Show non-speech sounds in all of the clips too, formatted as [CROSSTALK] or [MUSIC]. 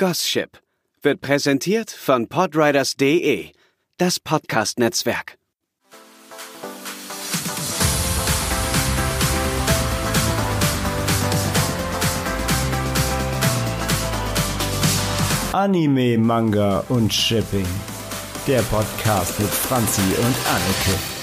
Gosship wird präsentiert von Podriders.de, das Podcast-Netzwerk. Anime, Manga und Shipping. Der Podcast mit Franzi und Anneke.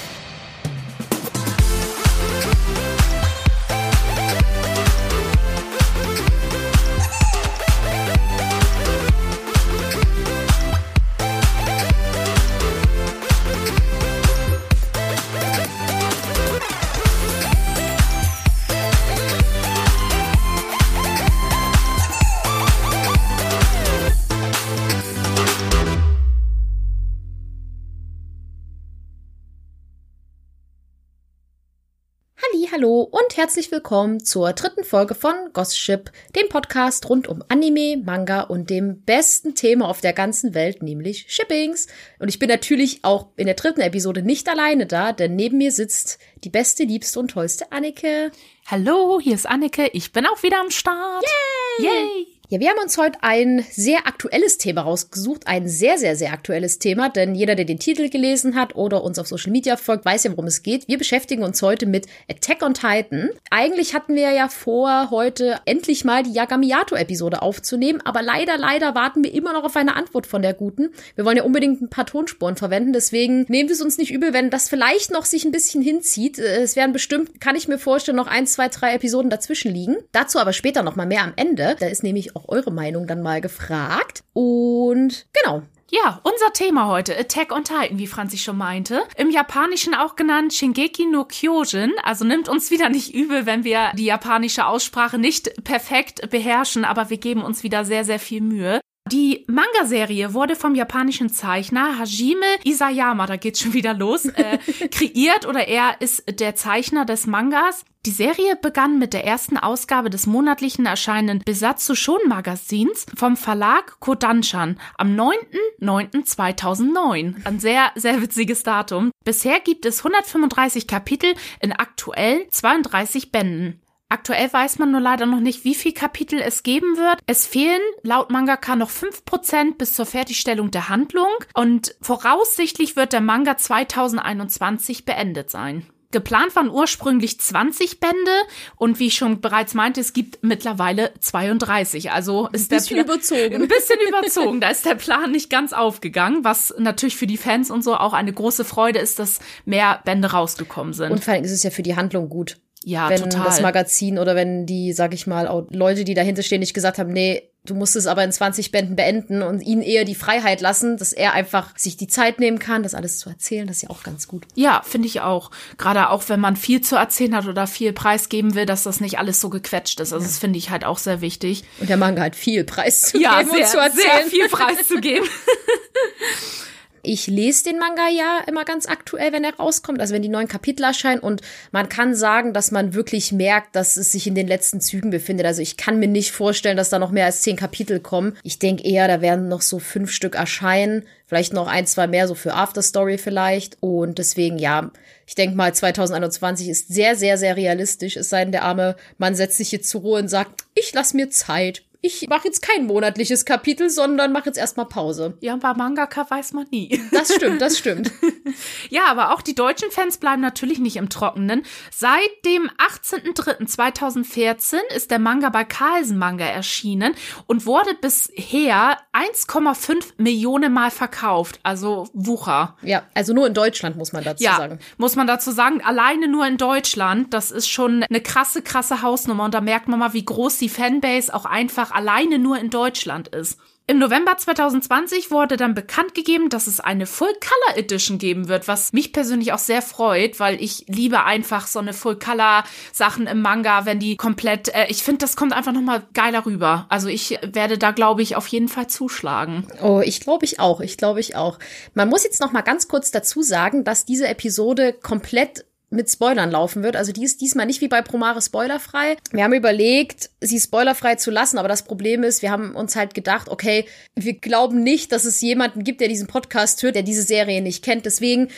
Und herzlich willkommen zur dritten Folge von Gossip, dem Podcast rund um Anime, Manga und dem besten Thema auf der ganzen Welt, nämlich Shippings. Und ich bin natürlich auch in der dritten Episode nicht alleine da, denn neben mir sitzt die beste, liebste und tollste Anneke. Hallo, hier ist Anneke, ich bin auch wieder am Start. Yay! Yay! Ja, wir haben uns heute ein sehr aktuelles Thema rausgesucht, ein sehr, sehr, sehr aktuelles Thema, denn jeder, der den Titel gelesen hat oder uns auf Social Media folgt, weiß ja, worum es geht. Wir beschäftigen uns heute mit Attack on Titan. Eigentlich hatten wir ja vor, heute endlich mal die Yagamiyato-Episode aufzunehmen, aber leider, leider warten wir immer noch auf eine Antwort von der Guten. Wir wollen ja unbedingt ein paar Tonspuren verwenden, deswegen nehmen wir es uns nicht übel, wenn das vielleicht noch sich ein bisschen hinzieht. Es werden bestimmt, kann ich mir vorstellen, noch ein, zwei, drei Episoden dazwischen liegen. Dazu aber später noch mal mehr am Ende. Da ist nämlich auch eure Meinung dann mal gefragt. Und genau, ja, unser Thema heute, Attack on Titan, wie Franzi schon meinte. Im Japanischen auch genannt Shingeki no Kyojin. Also nimmt uns wieder nicht übel, wenn wir die japanische Aussprache nicht perfekt beherrschen, aber wir geben uns wieder sehr, sehr viel Mühe. Die Manga-Serie wurde vom japanischen Zeichner Hajime Isayama, da geht's schon wieder los, äh, [LAUGHS] kreiert oder er ist der Zeichner des Mangas. Die Serie begann mit der ersten Ausgabe des monatlichen erscheinenden Besatzu Shon Magazins vom Verlag Kodanshan am 9.9.2009. Ein sehr, sehr witziges Datum. Bisher gibt es 135 Kapitel in aktuell 32 Bänden. Aktuell weiß man nur leider noch nicht, wie viel Kapitel es geben wird. Es fehlen laut Mangaka noch 5% bis zur Fertigstellung der Handlung und voraussichtlich wird der Manga 2021 beendet sein. Geplant waren ursprünglich 20 Bände und wie ich schon bereits meinte, es gibt mittlerweile 32. Also ist ein bisschen überzogen. Ein bisschen überzogen. Da ist der Plan nicht ganz aufgegangen, was natürlich für die Fans und so auch eine große Freude ist, dass mehr Bände rausgekommen sind. Und vor allem ist es ja für die Handlung gut. Ja, wenn total. das Magazin oder wenn die, sag ich mal, Leute, die dahinter stehen, nicht gesagt haben, nee, du musst es aber in 20 Bänden beenden und ihn eher die Freiheit lassen, dass er einfach sich die Zeit nehmen kann, das alles zu erzählen, das ist ja auch ganz gut. Ja, finde ich auch. Gerade auch, wenn man viel zu erzählen hat oder viel preisgeben will, dass das nicht alles so gequetscht ist. Also ja. das finde ich halt auch sehr wichtig. Und der Manga hat viel Preis zu ja, geben sehr, und zu erzählen. sehr viel Preis zu geben. [LAUGHS] Ich lese den Manga ja immer ganz aktuell, wenn er rauskommt, also wenn die neuen Kapitel erscheinen. Und man kann sagen, dass man wirklich merkt, dass es sich in den letzten Zügen befindet. Also ich kann mir nicht vorstellen, dass da noch mehr als zehn Kapitel kommen. Ich denke eher, da werden noch so fünf Stück erscheinen, vielleicht noch ein, zwei mehr so für Afterstory vielleicht. Und deswegen ja, ich denke mal 2021 ist sehr, sehr, sehr realistisch, es sei denn, der arme Mann setzt sich jetzt zur Ruhe und sagt, ich lass mir Zeit, ich mache jetzt kein monatliches Kapitel, sondern mache jetzt erstmal Pause. Ja, bei Mangaka weiß man nie. Das stimmt, das stimmt. [LAUGHS] ja, aber auch die deutschen Fans bleiben natürlich nicht im Trockenen. Seit dem 18.03.2014 ist der Manga bei Carlsen Manga erschienen und wurde bisher 1,5 Millionen Mal verkauft. Also Wucher. Ja, also nur in Deutschland muss man dazu ja, sagen. muss man dazu sagen. Alleine nur in Deutschland. Das ist schon eine krasse, krasse Hausnummer. Und da merkt man mal, wie groß die Fanbase auch einfach alleine nur in Deutschland ist. Im November 2020 wurde dann bekannt gegeben, dass es eine Full Color Edition geben wird, was mich persönlich auch sehr freut, weil ich liebe einfach so eine Full Color Sachen im Manga, wenn die komplett, äh, ich finde, das kommt einfach nochmal geiler rüber. Also ich werde da, glaube ich, auf jeden Fall zuschlagen. Oh, ich glaube ich auch, ich glaube ich auch. Man muss jetzt noch mal ganz kurz dazu sagen, dass diese Episode komplett mit Spoilern laufen wird. Also die ist diesmal nicht wie bei Promare spoilerfrei. Wir haben überlegt, sie spoilerfrei zu lassen, aber das Problem ist, wir haben uns halt gedacht, okay, wir glauben nicht, dass es jemanden gibt, der diesen Podcast hört, der diese Serie nicht kennt. Deswegen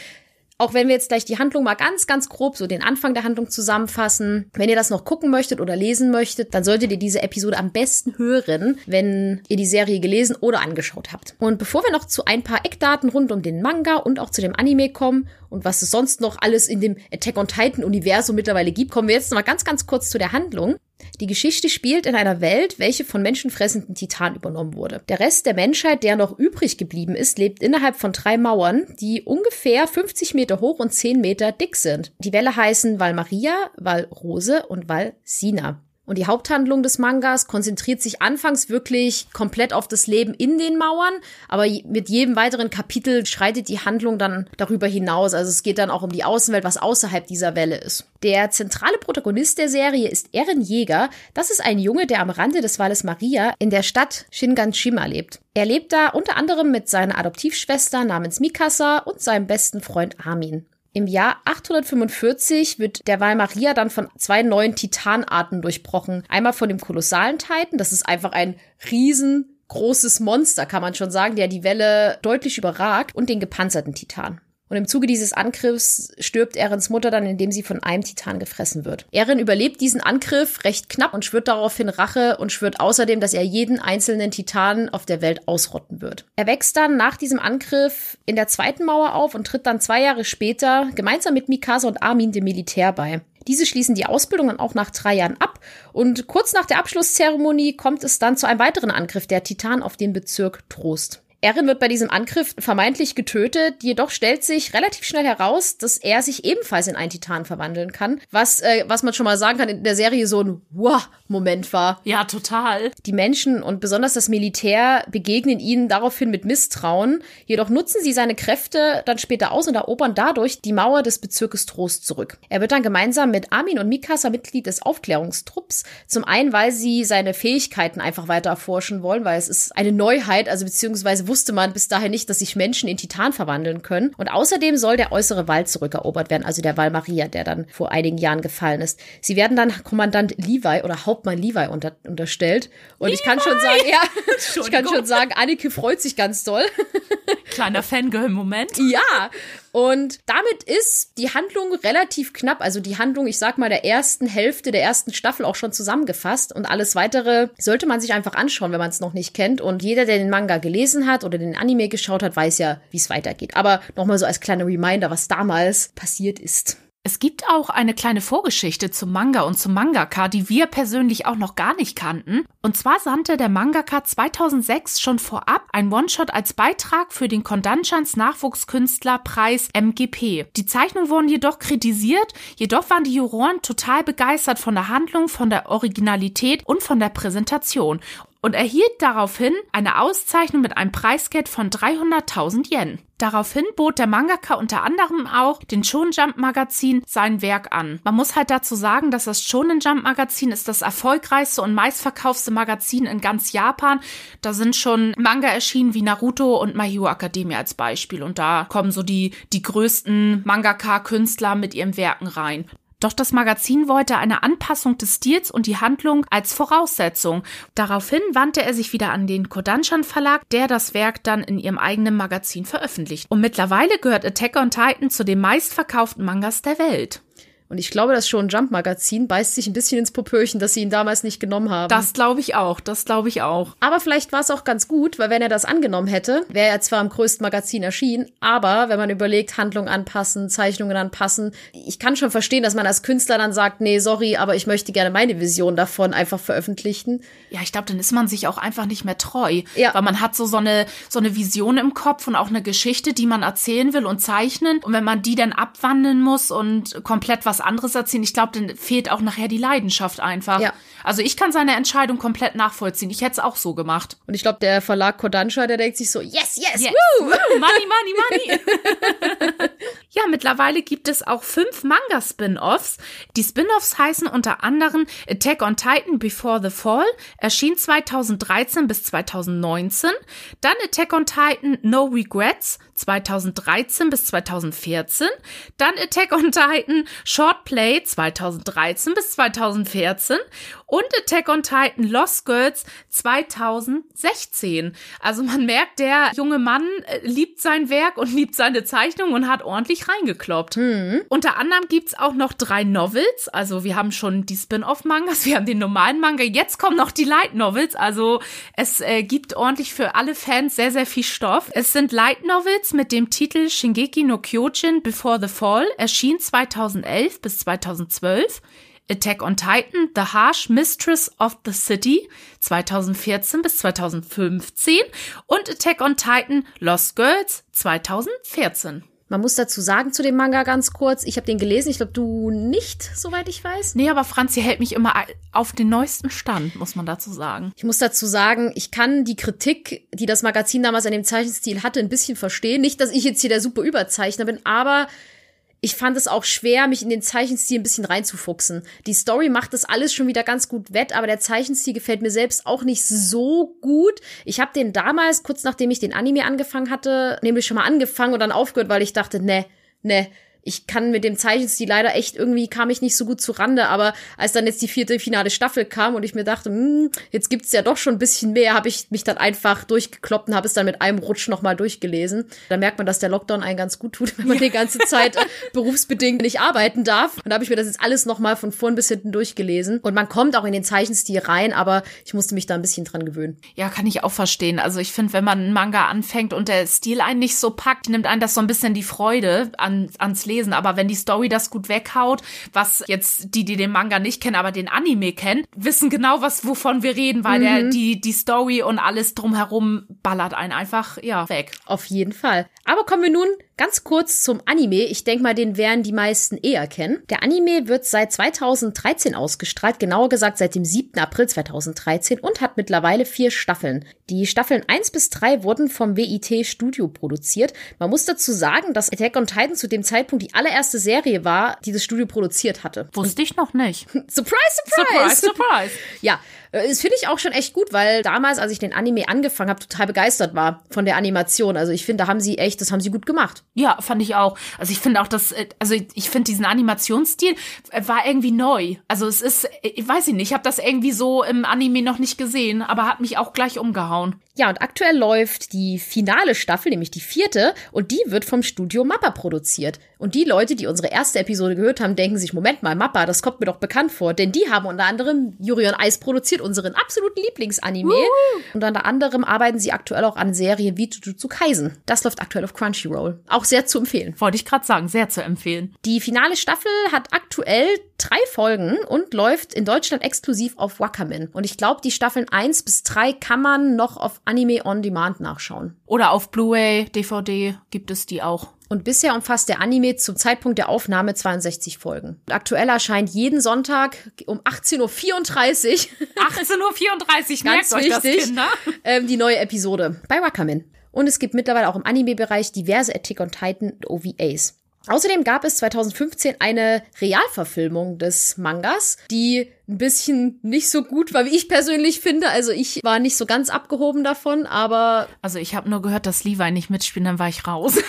Auch wenn wir jetzt gleich die Handlung mal ganz, ganz grob so den Anfang der Handlung zusammenfassen. Wenn ihr das noch gucken möchtet oder lesen möchtet, dann solltet ihr diese Episode am besten hören, wenn ihr die Serie gelesen oder angeschaut habt. Und bevor wir noch zu ein paar Eckdaten rund um den Manga und auch zu dem Anime kommen und was es sonst noch alles in dem Attack on Titan Universum mittlerweile gibt, kommen wir jetzt noch mal ganz, ganz kurz zu der Handlung. Die Geschichte spielt in einer Welt, welche von menschenfressenden Titanen übernommen wurde. Der Rest der Menschheit, der noch übrig geblieben ist, lebt innerhalb von drei Mauern, die ungefähr 50 Meter hoch und 10 Meter dick sind. Die Wälle heißen Val Maria, Val Rose und Val Sina. Und die Haupthandlung des Mangas konzentriert sich anfangs wirklich komplett auf das Leben in den Mauern, aber mit jedem weiteren Kapitel schreitet die Handlung dann darüber hinaus. Also es geht dann auch um die Außenwelt, was außerhalb dieser Welle ist. Der zentrale Protagonist der Serie ist Eren Jäger. Das ist ein Junge, der am Rande des Walles Maria in der Stadt Shinganshima lebt. Er lebt da unter anderem mit seiner Adoptivschwester namens Mikasa und seinem besten Freund Armin. Im Jahr 845 wird der Val Maria dann von zwei neuen Titanarten durchbrochen. Einmal von dem kolossalen Titan, das ist einfach ein riesengroßes Monster, kann man schon sagen, der die Welle deutlich überragt, und den gepanzerten Titan. Und im Zuge dieses Angriffs stirbt Erens Mutter dann, indem sie von einem Titan gefressen wird. Eren überlebt diesen Angriff recht knapp und schwört daraufhin Rache und schwört außerdem, dass er jeden einzelnen Titan auf der Welt ausrotten wird. Er wächst dann nach diesem Angriff in der zweiten Mauer auf und tritt dann zwei Jahre später gemeinsam mit Mikasa und Armin dem Militär bei. Diese schließen die Ausbildung dann auch nach drei Jahren ab und kurz nach der Abschlusszeremonie kommt es dann zu einem weiteren Angriff der Titan auf den Bezirk Trost. Erin wird bei diesem Angriff vermeintlich getötet, jedoch stellt sich relativ schnell heraus, dass er sich ebenfalls in einen Titan verwandeln kann, was, äh, was man schon mal sagen kann, in der Serie so ein Wow-Moment war. Ja, total. Die Menschen und besonders das Militär begegnen ihnen daraufhin mit Misstrauen, jedoch nutzen sie seine Kräfte dann später aus und erobern dadurch die Mauer des Bezirkes Trost zurück. Er wird dann gemeinsam mit Armin und Mikasa Mitglied des Aufklärungstrupps, zum einen, weil sie seine Fähigkeiten einfach weiter erforschen wollen, weil es ist eine Neuheit, also beziehungsweise wusste man bis dahin nicht, dass sich Menschen in Titan verwandeln können. Und außerdem soll der äußere Wall zurückerobert werden, also der Wall Maria, der dann vor einigen Jahren gefallen ist. Sie werden dann Kommandant Levi oder Hauptmann Levi unter, unterstellt. Und Levi! ich kann schon sagen, ja, [LAUGHS] ich kann schon sagen, Annike freut sich ganz doll. [LAUGHS] Kleiner Fangirl-Moment. Ja, und damit ist die Handlung relativ knapp, also die Handlung, ich sag mal, der ersten Hälfte der ersten Staffel auch schon zusammengefasst. Und alles weitere sollte man sich einfach anschauen, wenn man es noch nicht kennt. Und jeder, der den Manga gelesen hat oder den Anime geschaut hat, weiß ja, wie es weitergeht. Aber nochmal so als kleiner Reminder, was damals passiert ist. Es gibt auch eine kleine Vorgeschichte zum Manga und zum Mangaka, die wir persönlich auch noch gar nicht kannten. Und zwar sandte der Mangaka 2006 schon vorab ein One-Shot als Beitrag für den Kondanchans Nachwuchskünstlerpreis MGP. Die Zeichnungen wurden jedoch kritisiert, jedoch waren die Juroren total begeistert von der Handlung, von der Originalität und von der Präsentation und erhielt daraufhin eine Auszeichnung mit einem Preisgeld von 300.000 Yen. Daraufhin bot der Mangaka unter anderem auch den Shonen Jump Magazin sein Werk an. Man muss halt dazu sagen, dass das Shonen Jump Magazin ist das erfolgreichste und meistverkaufste Magazin in ganz Japan. Da sind schon Manga erschienen wie Naruto und My Hero Academia als Beispiel und da kommen so die die größten Mangaka Künstler mit ihren Werken rein. Doch das Magazin wollte eine Anpassung des Stils und die Handlung als Voraussetzung. Daraufhin wandte er sich wieder an den Kodanshan Verlag, der das Werk dann in ihrem eigenen Magazin veröffentlicht. Und mittlerweile gehört Attack on Titan zu den meistverkauften Mangas der Welt. Und ich glaube, das schon Jump Magazin beißt sich ein bisschen ins Popöchen, dass sie ihn damals nicht genommen haben. Das glaube ich auch, das glaube ich auch. Aber vielleicht war es auch ganz gut, weil wenn er das angenommen hätte, wäre er zwar im größten Magazin erschienen, aber wenn man überlegt, Handlung anpassen, Zeichnungen anpassen, ich kann schon verstehen, dass man als Künstler dann sagt, nee, sorry, aber ich möchte gerne meine Vision davon einfach veröffentlichen. Ja, ich glaube, dann ist man sich auch einfach nicht mehr treu. Ja. Weil man hat so, so, eine, so eine Vision im Kopf und auch eine Geschichte, die man erzählen will und zeichnen. Und wenn man die dann abwandeln muss und komplett was was anderes erzählen. Ich glaube, dann fehlt auch nachher die Leidenschaft einfach. Ja. Also ich kann seine Entscheidung komplett nachvollziehen. Ich hätte es auch so gemacht. Und ich glaube, der Verlag Kodansha, der denkt sich so, yes, yes, yes woo! woo! Money, money, money. [LAUGHS] [LAUGHS] ja, mittlerweile gibt es auch fünf Manga-Spin-Offs. Die Spin-Offs heißen unter anderem Attack on Titan Before the Fall, erschien 2013 bis 2019. Dann Attack on Titan No Regrets, 2013 bis 2014. Dann Attack on Titan Short Play 2013 bis 2014 und Attack on Titan Lost Girls 2016. Also man merkt, der junge Mann äh, liebt sein Werk und [LAUGHS] liebt seine Zeichnung und hat ordentlich reingekloppt. Mhm. Unter anderem gibt's auch noch drei Novels. Also wir haben schon die Spin-off-Mangas, wir haben den normalen Manga. Jetzt kommen noch die Light Novels. Also es äh, gibt ordentlich für alle Fans sehr, sehr viel Stoff. Es sind Light Novels mit dem Titel Shingeki no Kyojin Before the Fall, erschien 2011 bis 2012. Attack on Titan, The Harsh Mistress of the City 2014 bis 2015 und Attack on Titan Lost Girls 2014. Man muss dazu sagen zu dem Manga ganz kurz, ich habe den gelesen, ich glaube du nicht, soweit ich weiß. Nee, aber Franzi hält mich immer auf den neuesten Stand, muss man dazu sagen. Ich muss dazu sagen, ich kann die Kritik, die das Magazin damals an dem Zeichenstil hatte, ein bisschen verstehen. Nicht, dass ich jetzt hier der super Überzeichner bin, aber ich fand es auch schwer, mich in den Zeichenstil ein bisschen reinzufuchsen. Die Story macht das alles schon wieder ganz gut wett, aber der Zeichenstil gefällt mir selbst auch nicht so gut. Ich habe den damals, kurz nachdem ich den Anime angefangen hatte, nämlich schon mal angefangen und dann aufgehört, weil ich dachte, ne, ne, ich kann mit dem Zeichenstil leider echt irgendwie kam ich nicht so gut zu Rande, aber als dann jetzt die vierte finale Staffel kam und ich mir dachte, hm, jetzt gibt's ja doch schon ein bisschen mehr, habe ich mich dann einfach durchgekloppt und habe es dann mit einem Rutsch nochmal durchgelesen. Da merkt man, dass der Lockdown einen ganz gut tut, [LAUGHS] wenn man ja. die ganze Zeit äh, berufsbedingt nicht arbeiten darf. Und da habe ich mir das jetzt alles nochmal von vorn bis hinten durchgelesen. Und man kommt auch in den Zeichenstil rein, aber ich musste mich da ein bisschen dran gewöhnen. Ja, kann ich auch verstehen. Also ich finde, wenn man einen Manga anfängt und der Stil einen nicht so packt, nimmt einen das so ein bisschen die Freude an, ans Lesen aber wenn die Story das gut weghaut, was jetzt die, die den Manga nicht kennen, aber den Anime kennen, wissen genau, was wovon wir reden, weil mhm. der die die Story und alles drumherum ballert einen einfach ja weg. Auf jeden Fall. Aber kommen wir nun Ganz kurz zum Anime. Ich denke mal, den werden die meisten eher kennen. Der Anime wird seit 2013 ausgestrahlt, genauer gesagt seit dem 7. April 2013 und hat mittlerweile vier Staffeln. Die Staffeln 1 bis 3 wurden vom WIT Studio produziert. Man muss dazu sagen, dass Attack on Titan zu dem Zeitpunkt die allererste Serie war, die das Studio produziert hatte. Wusste ich noch nicht. [LAUGHS] surprise, surprise! Surprise, surprise! [LAUGHS] ja, das finde ich auch schon echt gut, weil damals, als ich den Anime angefangen habe, total begeistert war von der Animation. Also ich finde, da haben sie echt, das haben sie gut gemacht. Ja, fand ich auch. Also ich finde auch, dass, äh, also ich finde diesen Animationsstil äh, war irgendwie neu. Also es ist, ich weiß nicht, ich habe das irgendwie so im Anime noch nicht gesehen, aber hat mich auch gleich umgehauen. Ja, und aktuell läuft die finale Staffel, nämlich die vierte, und die wird vom Studio Mappa produziert. Und die Leute, die unsere erste Episode gehört haben, denken sich, Moment mal, Mappa, das kommt mir doch bekannt vor, denn die haben unter anderem Yuri on Ice produziert, unseren absoluten Lieblingsanime. Uh. Und unter anderem arbeiten sie aktuell auch an Serien wie Jujutsu Kaisen. Das läuft aktuell auf Crunchyroll. Auch sehr zu empfehlen. Wollte ich gerade sagen, sehr zu empfehlen. Die finale Staffel hat aktuell drei Folgen und läuft in Deutschland exklusiv auf Wakamin. Und ich glaube, die Staffeln 1 bis 3 kann man noch auf Anime on Demand nachschauen. Oder auf Blu-ray, DVD gibt es die auch. Und bisher umfasst der Anime zum Zeitpunkt der Aufnahme 62 Folgen. aktuell erscheint jeden Sonntag um 18.34 Uhr. 18.34 [LAUGHS] Uhr, merkt euch das, Kinder. [LAUGHS] Ähm, die neue Episode bei Wakamin. Und es gibt mittlerweile auch im Anime-Bereich diverse Attack on Titan OVAs. Außerdem gab es 2015 eine Realverfilmung des Mangas, die ein bisschen nicht so gut war, wie ich persönlich finde. Also ich war nicht so ganz abgehoben davon, aber. Also ich habe nur gehört, dass Levi nicht mitspielt, dann war ich raus. [LAUGHS]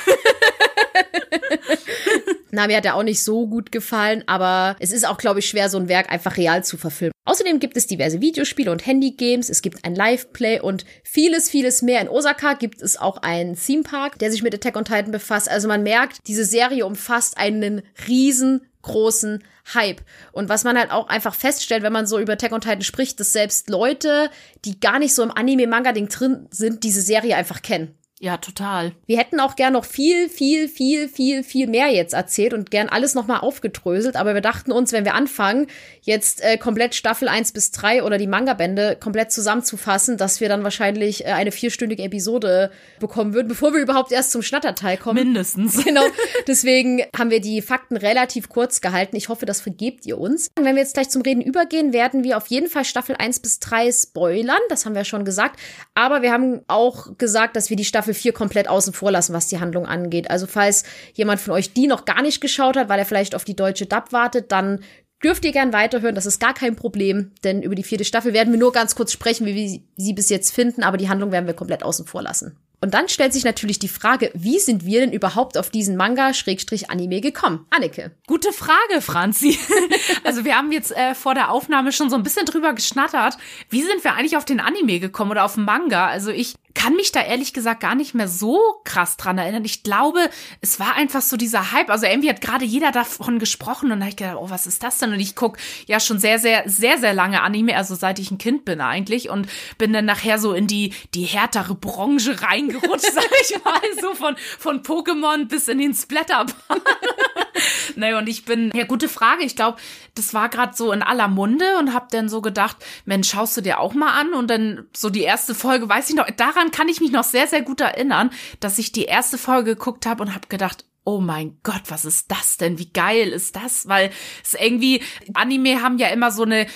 Na, mir hat er auch nicht so gut gefallen, aber es ist auch, glaube ich, schwer, so ein Werk einfach real zu verfilmen. Außerdem gibt es diverse Videospiele und Handygames, es gibt ein Live-Play und vieles, vieles mehr. In Osaka gibt es auch einen Theme-Park, der sich mit Attack on Titan befasst. Also man merkt, diese Serie umfasst einen riesengroßen Hype. Und was man halt auch einfach feststellt, wenn man so über Attack on Titan spricht, dass selbst Leute, die gar nicht so im Anime-Manga-Ding drin sind, diese Serie einfach kennen. Ja, total. Wir hätten auch gern noch viel, viel, viel, viel, viel mehr jetzt erzählt und gern alles nochmal aufgedröselt, aber wir dachten uns, wenn wir anfangen, jetzt äh, komplett Staffel 1 bis 3 oder die Manga-Bände komplett zusammenzufassen, dass wir dann wahrscheinlich äh, eine vierstündige Episode bekommen würden, bevor wir überhaupt erst zum Schnatterteil kommen. Mindestens. [LAUGHS] Genau. [LAUGHS] Deswegen haben wir die Fakten relativ kurz gehalten. Ich hoffe, das vergebt ihr uns. Wenn wir jetzt gleich zum Reden übergehen, werden wir auf jeden Fall Staffel 1 bis 3 spoilern. Das haben wir schon gesagt. Aber wir haben auch gesagt, dass wir die Staffel Staffel 4 komplett außen vor lassen, was die Handlung angeht. Also falls jemand von euch die noch gar nicht geschaut hat, weil er vielleicht auf die deutsche Dub wartet, dann dürft ihr gern weiterhören, das ist gar kein Problem, denn über die vierte Staffel werden wir nur ganz kurz sprechen, wie wir sie bis jetzt finden, aber die Handlung werden wir komplett außen vor lassen. Und dann stellt sich natürlich die Frage, wie sind wir denn überhaupt auf diesen Manga-Anime gekommen? Anneke. Gute Frage, Franzi. [LAUGHS] also wir haben jetzt äh, vor der Aufnahme schon so ein bisschen drüber geschnattert. Wie sind wir eigentlich auf den Anime gekommen oder auf Manga? Also ich kann mich da ehrlich gesagt gar nicht mehr so krass dran erinnern. Ich glaube, es war einfach so dieser Hype. Also irgendwie hat gerade jeder davon gesprochen und da habe ich gedacht, oh, was ist das denn? Und ich guck ja schon sehr, sehr, sehr, sehr lange Anime, also seit ich ein Kind bin eigentlich und bin dann nachher so in die, die härtere Branche reingerutscht, [LAUGHS] sag ich mal, so von, von Pokémon bis in den Splatterball. [LAUGHS] naja, und ich bin, ja, gute Frage. Ich glaube, das war gerade so in aller Munde und hab dann so gedacht, Mensch, schaust du dir auch mal an? Und dann so die erste Folge, weiß ich noch, daran kann ich mich noch sehr, sehr gut erinnern, dass ich die erste Folge geguckt habe und hab gedacht, oh mein Gott, was ist das denn? Wie geil ist das? Weil es irgendwie, Anime haben ja immer so eine,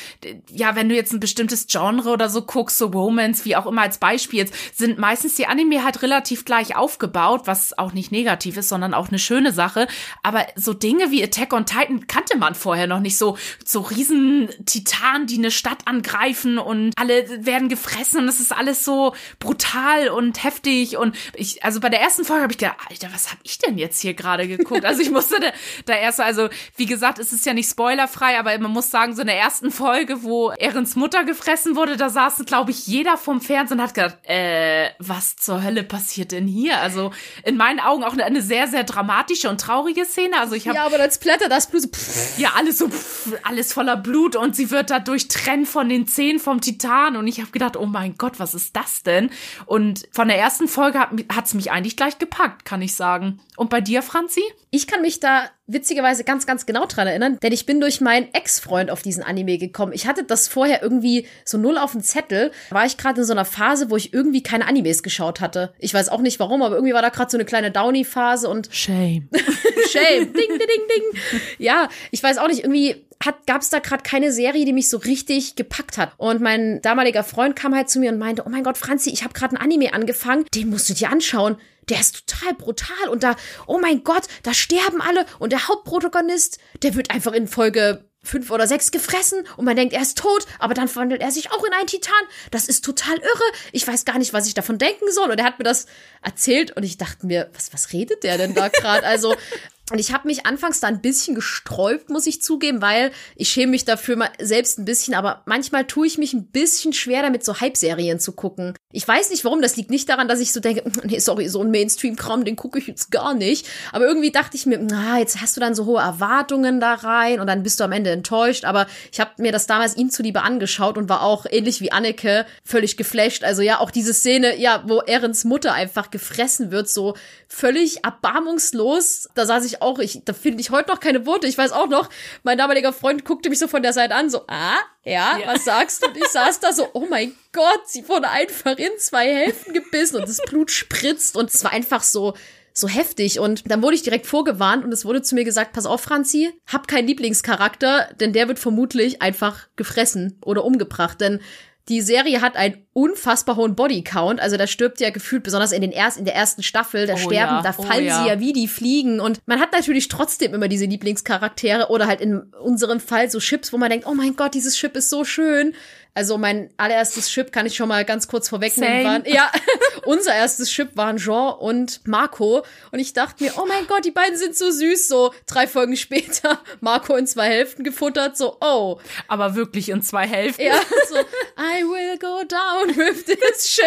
ja, wenn du jetzt ein bestimmtes Genre oder so guckst, so Romance, wie auch immer als Beispiel, sind meistens die Anime halt relativ gleich aufgebaut, was auch nicht negativ ist, sondern auch eine schöne Sache. Aber so Dinge wie Attack on Titan kannte man vorher noch nicht. So, so riesen Titanen, die eine Stadt angreifen und alle werden gefressen und es ist alles so brutal und heftig. Und ich, also bei der ersten Folge habe ich gedacht, Alter, was hab ich denn jetzt hier gerade geguckt. Also ich musste da, da erst, also wie gesagt, es ist ja nicht spoilerfrei, aber man muss sagen, so in der ersten Folge, wo Erens Mutter gefressen wurde, da saß, glaube ich, jeder vom Fernsehen und hat gedacht, äh, was zur Hölle passiert denn hier? Also in meinen Augen auch eine, eine sehr, sehr dramatische und traurige Szene. Also ich habe ja, aber dann splattert das Blut. Pff. Ja, alles so, pff, alles voller Blut und sie wird da durchtrennt von den Zähnen vom Titan und ich habe gedacht, oh mein Gott, was ist das denn? Und von der ersten Folge hat es mich eigentlich gleich gepackt, kann ich sagen. Und bei dir, Franzi? Ich kann mich da witzigerweise ganz, ganz genau dran erinnern, denn ich bin durch meinen Ex-Freund auf diesen Anime gekommen. Ich hatte das vorher irgendwie so null auf dem Zettel. Da war ich gerade in so einer Phase, wo ich irgendwie keine Animes geschaut hatte. Ich weiß auch nicht warum, aber irgendwie war da gerade so eine kleine Downy-Phase und Shame. [LAUGHS] Shame. Ding, ding, ding, ding. Ja, ich weiß auch nicht, irgendwie gab es da gerade keine Serie, die mich so richtig gepackt hat. Und mein damaliger Freund kam halt zu mir und meinte, oh mein Gott, Franzi, ich habe gerade ein Anime angefangen, den musst du dir anschauen der ist total brutal und da, oh mein Gott, da sterben alle und der Hauptprotagonist, der wird einfach in Folge fünf oder sechs gefressen und man denkt, er ist tot, aber dann verwandelt er sich auch in einen Titan. Das ist total irre. Ich weiß gar nicht, was ich davon denken soll. Und er hat mir das erzählt und ich dachte mir, was, was redet der denn da gerade? Also und ich habe mich anfangs da ein bisschen gesträubt, muss ich zugeben, weil ich schäme mich dafür mal selbst ein bisschen, aber manchmal tue ich mich ein bisschen schwer damit, so Hype-Serien zu gucken. Ich weiß nicht warum, das liegt nicht daran, dass ich so denke, nee, sorry, so ein Mainstream-Kram, den gucke ich jetzt gar nicht. Aber irgendwie dachte ich mir, na, jetzt hast du dann so hohe Erwartungen da rein und dann bist du am Ende enttäuscht. Aber ich habe mir das damals ihm zuliebe angeschaut und war auch ähnlich wie Anneke völlig geflasht. Also ja, auch diese Szene, ja, wo Erens Mutter einfach gefressen wird, so völlig erbarmungslos. Da saß ich auch, ich, da finde ich heute noch keine Worte. Ich weiß auch noch, mein damaliger Freund guckte mich so von der Seite an, so, ah, ja, ja. was sagst du? Und ich saß da so, oh mein Gott, sie wurde einfach in zwei Hälften gebissen und das Blut spritzt und es war einfach so, so heftig. Und dann wurde ich direkt vorgewarnt und es wurde zu mir gesagt, pass auf, Franzi, hab keinen Lieblingscharakter, denn der wird vermutlich einfach gefressen oder umgebracht. Denn die Serie hat einen unfassbar hohen Bodycount. Also da stirbt ja gefühlt, besonders in, den erst, in der ersten Staffel, da oh sterben, ja, da oh fallen oh ja. sie ja wie die Fliegen. Und man hat natürlich trotzdem immer diese Lieblingscharaktere oder halt in unserem Fall so Chips, wo man denkt, oh mein Gott, dieses Chip ist so schön. Also mein allererstes Chip kann ich schon mal ganz kurz vorwegnehmen. Waren, ja, [LAUGHS] unser erstes Chip waren Jean und Marco. Und ich dachte mir, oh mein Gott, die beiden sind so süß. So drei Folgen später, [LAUGHS] Marco in zwei Hälften gefuttert. So, oh. Aber wirklich in zwei Hälften. Ja, [LAUGHS] so, I will go down with this ship.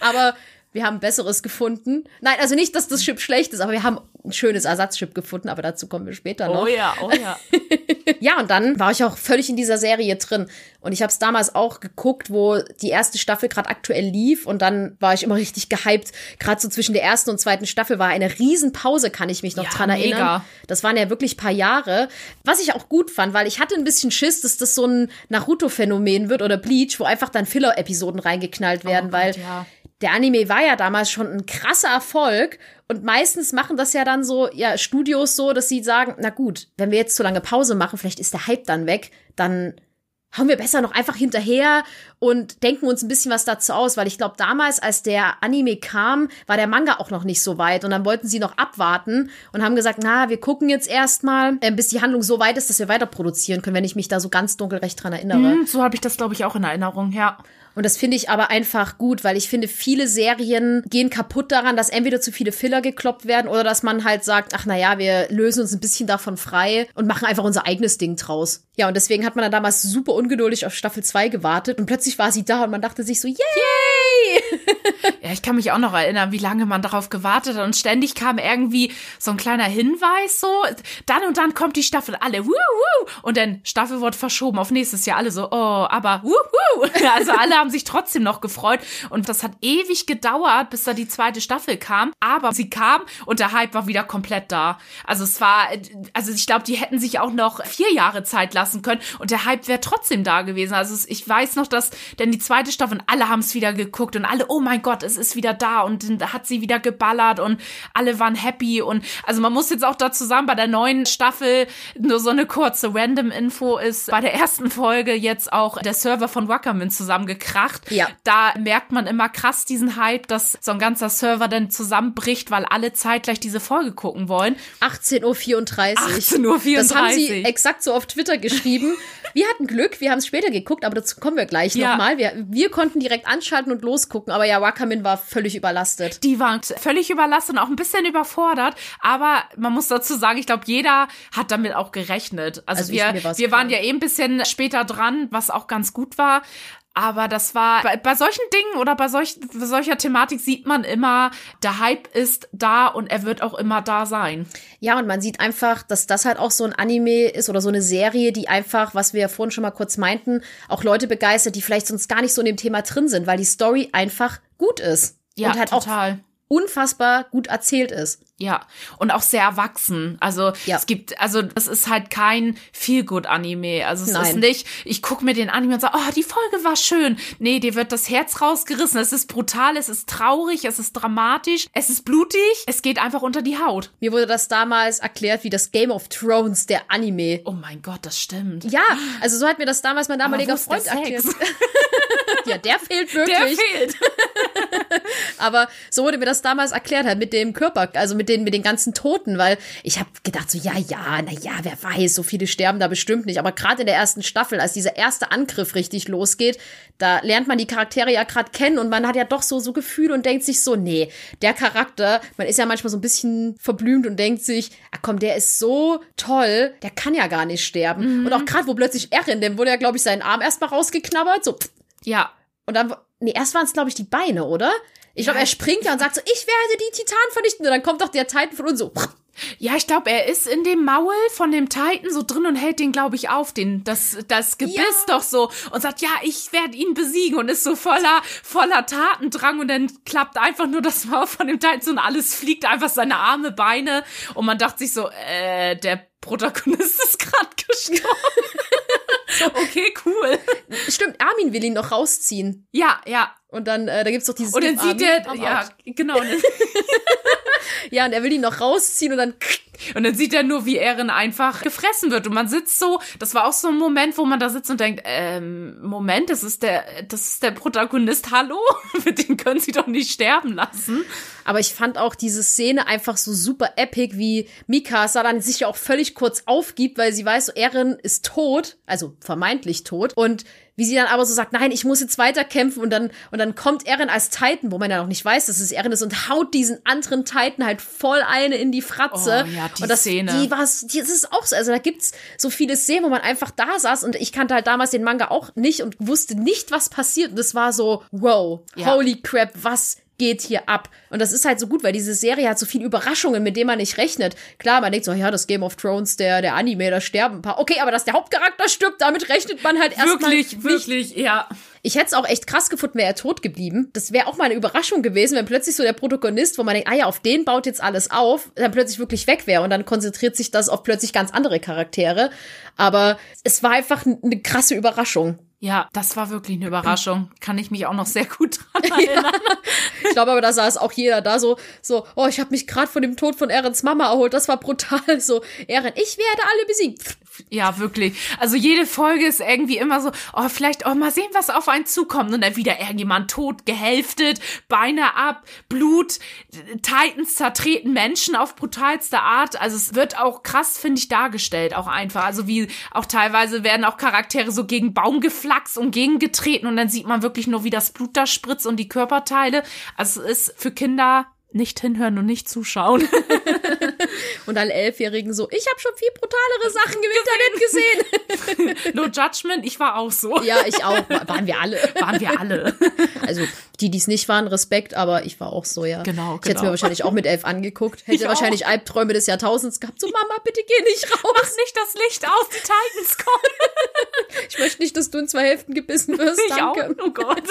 Aber wir haben Besseres gefunden. Nein, also nicht, dass das Chip schlecht ist, aber wir haben ein schönes Ersatzchip gefunden, aber dazu kommen wir später noch. Oh ja, oh ja. [LAUGHS] ja, und dann war ich auch völlig in dieser Serie drin. Und ich habe es damals auch geguckt, wo die erste Staffel gerade aktuell lief. Und dann war ich immer [LAUGHS] richtig gehypt. Gerade so zwischen der ersten und zweiten Staffel war eine Riesenpause, kann ich mich noch ja, dran mega. erinnern. Das waren ja wirklich paar Jahre. Was ich auch gut fand, weil ich hatte ein bisschen Schiss, dass das so ein Naruto-Phänomen wird oder Bleach, wo einfach dann Filler-Episoden reingeknallt werden, oh Gott, weil ja der Anime war ja damals schon ein krasser Erfolg und meistens machen das ja dann so, ja, Studios so, dass sie sagen, na gut, wenn wir jetzt zu lange Pause machen, vielleicht ist der Hype dann weg, dann hauen wir besser noch einfach hinterher und denken uns ein bisschen was dazu aus, weil ich glaube, damals, als der Anime kam, war der Manga auch noch nicht so weit und dann wollten sie noch abwarten und haben gesagt, na, wir gucken jetzt erstmal, äh, bis die Handlung so weit ist, dass wir weiter produzieren können, wenn ich mich da so ganz dunkel recht dran erinnere. Hm, so habe ich das, glaube ich, auch in Erinnerung, ja. Und das finde ich aber einfach gut, weil ich finde, viele Serien gehen kaputt daran, dass entweder zu viele Filler gekloppt werden oder dass man halt sagt, ach naja, wir lösen uns ein bisschen davon frei und machen einfach unser eigenes Ding draus. Ja, und deswegen hat man dann damals super ungeduldig auf Staffel 2 gewartet und plötzlich war sie da und man dachte sich so, yay! [LAUGHS] Ja, ich kann mich auch noch erinnern, wie lange man darauf gewartet hat und ständig kam irgendwie so ein kleiner Hinweis so, dann und dann kommt die Staffel, alle wuh, wuh, und dann Staffel wird verschoben auf nächstes Jahr, alle so, oh, aber wuh, wuh. [LAUGHS] Also alle haben sich trotzdem noch gefreut und das hat ewig gedauert, bis da die zweite Staffel kam, aber sie kam und der Hype war wieder komplett da. Also es war, also ich glaube, die hätten sich auch noch vier Jahre Zeit lassen können und der Hype wäre trotzdem da gewesen. Also ich weiß noch, dass denn die zweite Staffel, alle haben es wieder geguckt und alle, oh mein Gott, es ist wieder da und hat sie wieder geballert und alle waren happy und also man muss jetzt auch dazu sagen, bei der neuen Staffel nur so eine kurze Random-Info ist bei der ersten Folge jetzt auch der Server von Wackerman zusammengekracht. Ja. Da merkt man immer krass diesen Hype, dass so ein ganzer Server dann zusammenbricht, weil alle zeitgleich diese Folge gucken wollen. 18.34 Uhr. 18.34 Das haben sie exakt so auf Twitter geschrieben. [LAUGHS] wir hatten Glück, wir haben es später geguckt, aber dazu kommen wir gleich Ja. nochmal. Wir, wir konnten direkt anschalten und losgucken, aber ja, Wakamin war völlig überlastet. Die waren völlig überlastet und auch ein bisschen überfordert. Aber man muss dazu sagen, ich glaube, jeder hat damit auch gerechnet. Also, Also wir, wir waren ja eh ein bisschen später dran, was auch ganz gut war. Aber das war, bei, bei solchen Dingen oder bei, solch, bei solcher Thematik sieht man immer, der Hype ist da und er wird auch immer da sein. Ja, und man sieht einfach, dass das halt auch so ein Anime ist oder so eine Serie, die einfach, was wir ja vorhin schon mal kurz meinten, auch Leute begeistert, die vielleicht sonst gar nicht so in dem Thema drin sind, weil die Story einfach gut ist. Ja, und halt auch total. unfassbar gut erzählt ist. Ja, und auch sehr erwachsen. Also Ja. es gibt, also es ist halt kein Feel-Good-Anime. Also es ist Nein. nicht, ich gucke mir den Anime und sage, oh, die Folge war schön. Nee, dir wird das Herz rausgerissen. Es ist brutal, es ist traurig, es ist dramatisch, es ist blutig, es geht einfach unter die Haut. Mir wurde das damals erklärt wie das Game of Thrones der Anime. Oh mein Gott, das stimmt. Ja, also so hat mir das damals mein damaliger ist der Freund erklärt. [LAUGHS] Ja, der fehlt Der wirklich. fehlt. [LAUGHS] Aber so wurde mir das damals erklärt, halt mit dem Körper, also mit den, mit den ganzen Toten, weil ich habe gedacht, so, ja, ja, na ja, wer weiß, so viele sterben da bestimmt nicht. Aber gerade in der ersten Staffel, als dieser erste Angriff richtig losgeht, da lernt man die Charaktere ja gerade kennen und man hat ja doch so, so Gefühle und denkt sich so, nee, der Charakter, man ist ja manchmal so ein bisschen verblümt und denkt sich, ah komm, der ist so toll, der kann ja gar nicht sterben. Und auch gerade, wo plötzlich Erin, dem wurde ja, glaube ich, seinen Arm erstmal rausgeknabbert, so, pff, Ja, und dann, nee, erst waren es, glaube ich, die Beine, oder? Ich glaube, er springt ja und sagt so, ich werde die Titanen vernichten. Und dann kommt doch der Titan von uns so. Ja, ich glaube, er ist in dem Maul von dem Titan so drin und hält den, glaube ich, auf, den, das, das Gebiss Ja. doch so und sagt, ja, ich werde ihn besiegen und ist so voller, voller Tatendrang und dann klappt einfach nur das Maul von dem Titan zu und alles fliegt einfach seine Arme, Beine und man dachte sich so, äh, der Protagonist [LAUGHS] ist gerade gestorben. [LAUGHS] okay, cool. Stimmt, Armin will ihn noch rausziehen. Ja, ja. Und dann, äh, da gibt's doch dieses. Und dann sieht er, ja, genau. Und [LAUGHS] Ja, und er will ihn noch rausziehen und dann. [LAUGHS] Und dann sieht er nur, wie Erin einfach gefressen wird. Und man sitzt so, das war auch so ein Moment, wo man da sitzt und denkt, ähm, Moment, das ist der, das ist der Protagonist, hallo? [LAUGHS] Mit dem können sie doch nicht sterben lassen. Aber ich fand auch diese Szene einfach so super epic, wie Mikasa dann sich ja auch völlig kurz aufgibt, weil sie weiß, so Erin ist tot, also vermeintlich tot. Und wie sie dann aber so sagt, nein, ich muss jetzt weiterkämpfen und dann, und dann kommt Erin als Titan, wo man ja noch nicht weiß, dass es Erin ist und haut diesen anderen Titan halt voll eine in die Fratze. Oh ja, die und das, Szene. Die war, die, das ist auch so, also da gibt's so viele Szenen, wo man einfach da saß und ich kannte halt damals den Manga auch nicht und wusste nicht, was passiert. Und es war so, wow, Ja. holy crap, was geht hier ab? Und das ist halt so gut, weil diese Serie hat so viele Überraschungen, mit denen man nicht rechnet. Klar, man denkt so, ja, das Game of Thrones, der, der Anime, da sterben ein paar. Okay, aber dass der Hauptcharakter stirbt, damit rechnet man halt erstmal Wirklich, nicht. wirklich, ja. Ich hätte es auch echt krass gefunden, wäre er tot geblieben. Das wäre auch mal eine Überraschung gewesen, wenn plötzlich so der Protagonist, wo man denkt, ah ja, auf den baut jetzt alles auf, dann plötzlich wirklich weg wäre und dann konzentriert sich das auf plötzlich ganz andere Charaktere. Aber es war einfach eine krasse Überraschung. Ja, das war wirklich eine Überraschung. Kann ich mich auch noch sehr gut [LAUGHS] dran erinnern. Ich glaube aber, da saß auch jeder da so, so, oh, ich habe mich gerade von dem Tod von Erens Mama erholt, das war brutal. So, Eren, ich werde alle besiegen. Ja, wirklich. Also jede Folge ist irgendwie immer so, oh, vielleicht, oh, mal sehen, was auf einen zukommt. Und dann wieder irgendjemand tot, gehälftet, Beine ab, Blut, Titans zertreten Menschen auf brutalste Art. Also es wird auch krass, finde ich, dargestellt, auch einfach. Also wie auch teilweise werden auch Charaktere so gegen Baum geflaxt und gegengetreten und dann sieht man wirklich nur, wie das Blut da spritzt und die Körperteile. Also es ist für Kinder nicht hinhören und nicht zuschauen. [LAUGHS] und alle Elfjährigen so, ich habe schon viel brutalere Sachen im Internet gesehen. [LAUGHS] no judgment, ich war auch so. Ja, ich auch. Waren wir alle. Waren wir alle. [LAUGHS] Also die, die es nicht waren, Respekt, aber ich war auch so, ja. Genau, genau. Ich hätte mir wahrscheinlich auch mit elf angeguckt. Hätte ich wahrscheinlich auch. Albträume des Jahrtausends gehabt. So, Mama, bitte geh nicht raus. Mach nicht das Licht aus, die Titans kommen. ich möchte nicht, dass du in zwei Hälften gebissen wirst. Ich Danke. Auch. Oh Gott.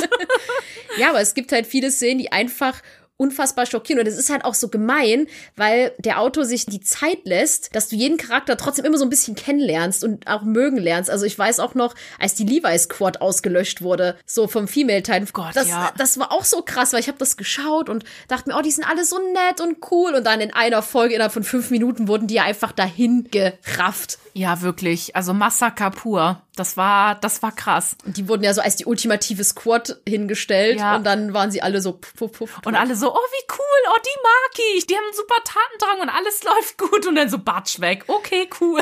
ja, aber es gibt halt viele Szenen, die einfach unfassbar schockierend. Und es ist halt auch so gemein, weil der Autor sich die Zeit lässt, dass du jeden Charakter trotzdem immer so ein bisschen kennenlernst und auch mögen lernst. Also ich weiß auch noch, als die Levi Squad ausgelöscht wurde, so vom Female Teil. Gott, das, ja. das war auch so krass, weil ich habe das geschaut und dachte mir, oh, die sind alle so nett und cool. Und dann in einer Folge innerhalb von fünf Minuten wurden die ja einfach dahin gerafft. Ja, wirklich. Also Massaker pur. Das war, das war krass. Und die wurden ja so als die ultimative Squad hingestellt Ja. und dann waren sie alle so puff, puff, Und alle so, oh, wie cool, oh, die mag ich. Die haben einen super Tatendrang und alles [LAUGHS] läuft gut. Und dann so Batsch weg. Okay, cool.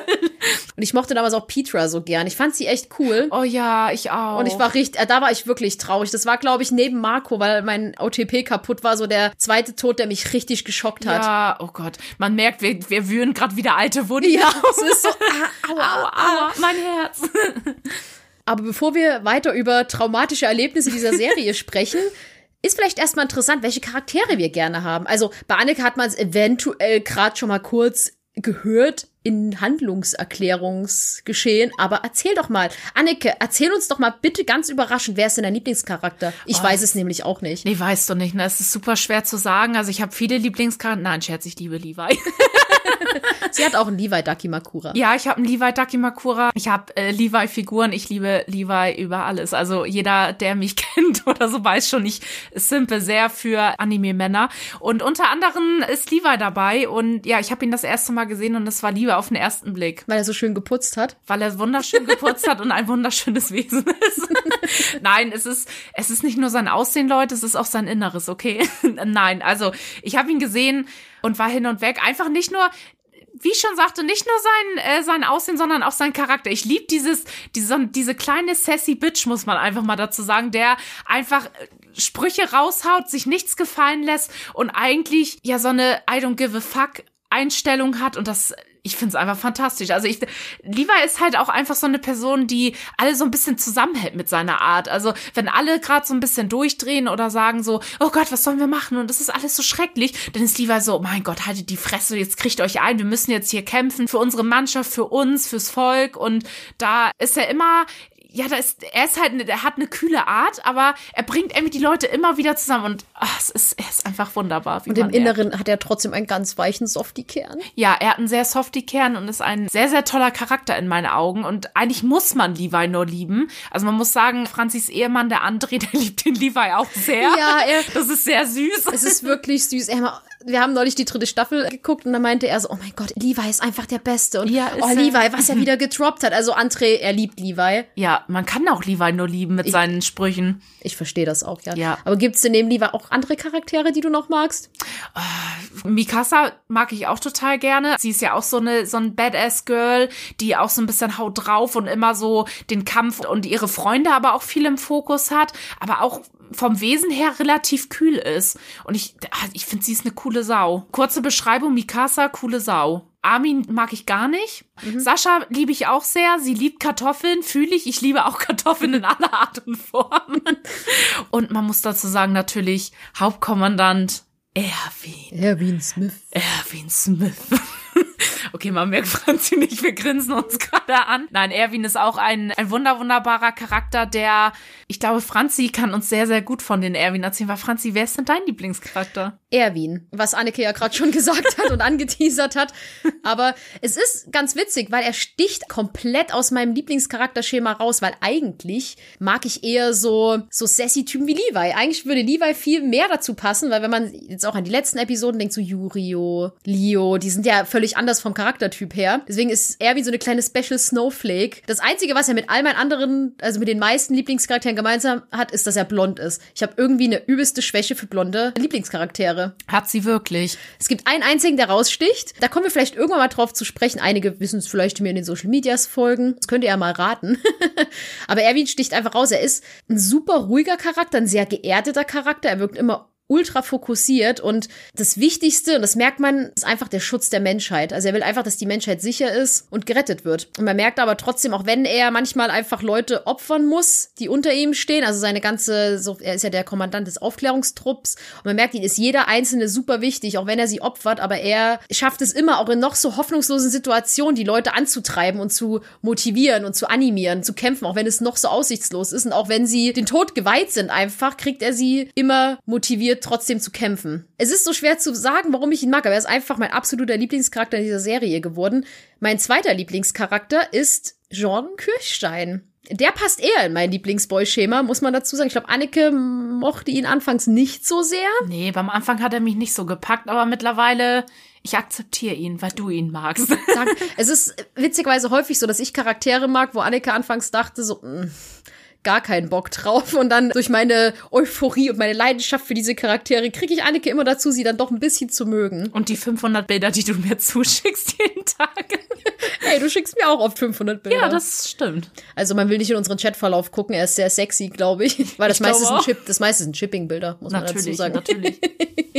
Und ich mochte damals auch Petra so gern. Ich fand sie echt cool. Oh ja, ich auch. Und ich war richtig, äh, da war ich wirklich traurig. Das war, glaube ich, neben Marco, weil mein OTP kaputt war, so der zweite Tod, der mich richtig geschockt hat. Ja, oh Gott. Man merkt, wir, wir wühlen gerade wieder alte Wunden. Ja, es ist so, [LAUGHS] ah, aua, Aua, aua, mein Herz. [LAUGHS] Aber bevor wir weiter über traumatische Erlebnisse dieser Serie [LAUGHS] sprechen, ist vielleicht erstmal interessant, welche Charaktere wir gerne haben. Also bei Anneke hat man es eventuell gerade schon mal kurz gehört in Handlungserklärungsgeschehen, aber erzähl doch mal, Anneke, erzähl uns doch mal bitte ganz überraschend, wer ist denn dein Lieblingscharakter? Ich Oh, weiß es nämlich auch nicht. Nee, weißt du nicht. Ne? Es ist super schwer zu sagen. Also ich habe viele Lieblingskarten. Nein, Scherz, ich liebe Levi. [LAUGHS] Sie hat auch einen Levi Dakimakura. Ja, ich habe einen Levi Dakimakura. Ich habe äh, Levi-Figuren. Ich liebe Levi über alles. Also jeder, der mich [LAUGHS] kennt oder so, weiß schon, ich simpe sehr für Anime-Männer. Und unter anderem ist Levi dabei. Und ja, ich habe ihn das erste Mal gesehen und es war Liebe auf den ersten Blick. Weil er so schön geputzt hat. weil er wunderschön geputzt hat und ein wunderschönes Wesen ist. [LAUGHS] Nein, es ist es ist nicht nur sein Aussehen, Leute, es ist auch sein Inneres, okay? [LAUGHS] Nein, also ich habe ihn gesehen und war hin und weg. Einfach nicht nur wie ich schon sagte, nicht nur sein, äh, sein Aussehen, sondern auch sein Charakter. Ich liebe dieses, diese, diese kleine sassy Bitch, muss man einfach mal dazu sagen, der einfach äh, Sprüche raushaut, sich nichts gefallen lässt und eigentlich ja so eine I don't give a fuck Einstellung hat und das ich finde es einfach fantastisch. Also ich Levi ist halt auch einfach so eine Person, die alle so ein bisschen zusammenhält mit seiner Art. Also wenn alle gerade so ein bisschen durchdrehen oder sagen so, oh Gott, was sollen wir machen und das ist alles so schrecklich, dann ist Levi so, mein Gott, haltet die Fresse, jetzt kriegt euch ein, wir müssen jetzt hier kämpfen für unsere Mannschaft, für uns, fürs Volk und da ist er immer ja, da ist, er ist halt, ne- er hat eine kühle Art, aber er bringt irgendwie die Leute immer wieder zusammen und ach, es ist, er ist einfach wunderbar. Und im. Inneren hat er trotzdem einen ganz weichen Softie-Kern. Ja, er hat einen sehr softy Kern und ist ein sehr, sehr toller Charakter in meinen Augen. Und eigentlich muss man Levi nur lieben. Also man muss sagen, Franzis Ehemann, der André, [LAUGHS] der liebt den Levi auch sehr. Ja, er- Das ist sehr süß. Es ist wirklich süß. Er, wir haben neulich die dritte Staffel geguckt und da meinte er so, oh mein Gott, Levi ist einfach der Beste. Und Ja, oh. Levi, was er wieder gedroppt hat. Also André, er liebt Levi. Ja, man kann auch Levi nur lieben mit seinen Sprüchen. Ich verstehe das auch, ja. Ja. Aber gibt's denn neben Levi auch andere Charaktere, die du noch magst? Mikasa mag ich auch total gerne. Sie ist ja auch so eine so ein Badass Girl, die auch so ein bisschen haut drauf und immer so den Kampf und ihre Freunde aber auch viel im Fokus hat, aber auch vom Wesen her relativ kühl ist. Und ich ah, ich finde sie ist eine coole Sau. Kurze Beschreibung Mikasa coole Sau. Armin mag ich gar nicht. Sascha liebe ich auch sehr. Sie liebt Kartoffeln, fühle ich. Ich liebe auch Kartoffeln in aller Art und Form. [LAUGHS] Und man muss dazu sagen, natürlich Hauptkommandant Erwin. Erwin Smith. Erwin Smith. [LAUGHS] Okay, man merkt [LAUGHS] Franzi nicht, wir grinsen uns gerade an. Nein, Erwin ist auch ein, ein wunder, wunderbarer Charakter, der, ich glaube, Franzi kann uns sehr, sehr gut von den Erwin erzählen. Weil Franzi, wer ist denn dein Lieblingscharakter? Erwin, was Anneke ja gerade schon [LAUGHS] gesagt hat und angeteasert hat. Aber es ist ganz witzig, weil er sticht komplett aus meinem Lieblingscharakterschema raus, weil eigentlich mag ich eher so, so Sassy-Typen wie Levi. Eigentlich würde Levi viel mehr dazu passen, weil wenn man jetzt auch an die letzten Episoden denkt, so Yurio, Leo, die sind ja völlig anders vom Charakter Charaktertyp her. Deswegen ist er wie so eine kleine Special Snowflake. Das Einzige, was er mit all meinen anderen, also mit den meisten Lieblingscharakteren gemeinsam hat, ist, dass er blond ist. Ich habe irgendwie eine übelste Schwäche für blonde Lieblingscharaktere. Hat sie wirklich. Es gibt einen einzigen, der raussticht. Da kommen wir vielleicht irgendwann mal drauf zu sprechen. Einige wissen es vielleicht, die mir in den Social Medias folgen. Das könnt ihr ja mal raten. [LAUGHS] Aber Erwin sticht einfach raus. Er ist ein super ruhiger Charakter, ein sehr geerdeter Charakter. Er wirkt immer ultra fokussiert und das Wichtigste, und das merkt man, ist einfach der Schutz der Menschheit. Also er will einfach, dass die Menschheit sicher ist und gerettet wird. Und man merkt aber trotzdem, auch wenn er manchmal einfach Leute opfern muss, die unter ihm stehen, also seine ganze, so, er ist ja der Kommandant des Aufklärungstrupps, und man merkt, ihm ist jeder Einzelne super wichtig, auch wenn er sie opfert, aber er schafft es immer, auch in noch so hoffnungslosen Situationen, die Leute anzutreiben und zu motivieren und zu animieren, zu kämpfen, auch wenn es noch so aussichtslos ist und auch wenn sie den Tod geweiht sind einfach, kriegt er sie immer motiviert trotzdem zu kämpfen. Es ist so schwer zu sagen, warum ich ihn mag, aber er ist einfach mein absoluter Lieblingscharakter in dieser Serie geworden. Mein zweiter Lieblingscharakter ist Jean Kirchstein. Der passt eher in mein Lieblingsboy-Schema, muss man dazu sagen. Ich glaube, Anneke mochte ihn anfangs nicht so sehr. Nee, beim Anfang hat er mich nicht so gepackt, aber mittlerweile ich akzeptiere ihn, weil du ihn magst. es ist witzigerweise häufig so, dass ich Charaktere mag, wo Anneke anfangs dachte, so, mh, mm, gar keinen Bock drauf. Und dann durch meine Euphorie und meine Leidenschaft für diese Charaktere kriege ich Anneke immer dazu, sie dann doch ein bisschen zu mögen. Und die 500 Bilder, die du mir [LAUGHS] zuschickst jeden Tag. hey, du schickst mir auch oft 500 Bilder. Ja, das stimmt. Also man will nicht in unseren Chatverlauf gucken. Er ist sehr sexy, glaube ich. [LAUGHS] Weil das meiste sind Chip, das meiste sind Shipping-Bilder, muss natürlich, man dazu sagen. Natürlich.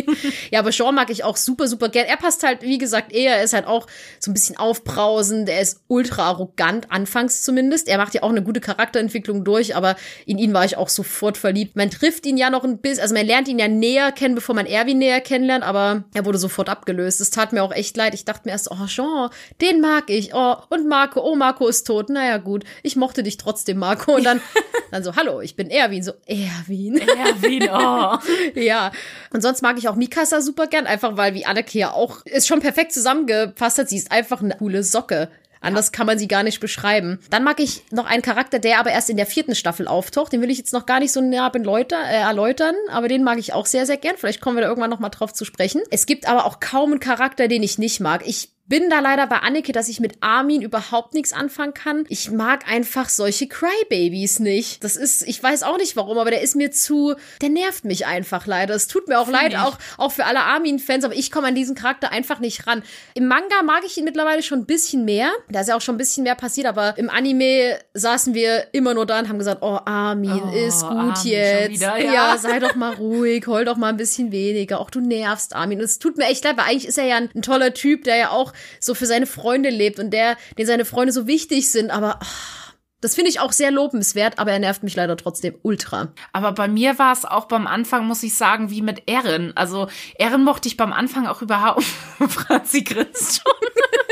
[LAUGHS] ja, aber Sean mag ich auch super, super gern. Er passt halt, wie gesagt, eher, er ist halt auch so ein bisschen aufbrausend. Er ist ultra arrogant, anfangs zumindest. Er macht ja auch eine gute Charakterentwicklung durch, aber in ihn war ich auch sofort verliebt. Man trifft ihn ja noch ein bisschen, also man lernt ihn ja näher kennen, bevor man Erwin näher kennenlernt, aber er wurde sofort abgelöst. Es tat mir auch echt leid. Ich dachte mir erst, oh, Jean, den mag ich. Oh, und Marco, oh, Marco ist tot. Naja, gut. Ich mochte dich trotzdem, Marco. Und dann, [LAUGHS] dann so, hallo, ich bin Erwin. So, Erwin. Erwin, oh. [LAUGHS] ja. Und sonst mag ich auch Mikasa super gern, einfach weil, wie Anneke ja auch es schon perfekt zusammengefasst hat, sie ist einfach eine coole Socke. Anders kann man sie gar nicht beschreiben. Dann mag ich noch einen Charakter, der aber erst in der vierten Staffel auftaucht. Den will ich jetzt noch gar nicht so näher äh, erläutern, aber den mag ich auch sehr, sehr gern. Vielleicht kommen wir da irgendwann noch mal drauf zu sprechen. Es gibt aber auch kaum einen Charakter, den ich nicht mag. Ich bin da leider bei Anneke, dass ich mit Armin überhaupt nichts anfangen kann. Ich mag einfach solche Crybabies nicht. Das ist, ich weiß auch nicht warum, aber der ist mir zu, der nervt mich einfach leider. Es tut mir auch leid, auch, auch für alle Armin-Fans, aber ich komme an diesen Charakter einfach nicht ran. Im Manga mag ich ihn mittlerweile schon ein bisschen mehr. Da ist ja auch schon ein bisschen mehr passiert, aber im Anime saßen wir immer nur da und haben gesagt, oh, Armin, oh, ist gut Armin jetzt. Wieder, ja. ja. sei doch mal ruhig, heul doch mal ein bisschen weniger. Auch du nervst Armin. Und es tut mir echt leid, weil eigentlich ist er ja ein, ein toller Typ, der ja auch so für seine Freunde lebt und der, den seine Freunde so wichtig sind, aber oh, das finde ich auch sehr lobenswert, aber er nervt mich leider trotzdem ultra. Aber bei mir war es auch beim Anfang, muss ich sagen, wie mit Erin. Also Erin mochte ich beim Anfang auch überhaupt. [LAUGHS] Franzi grinst schon.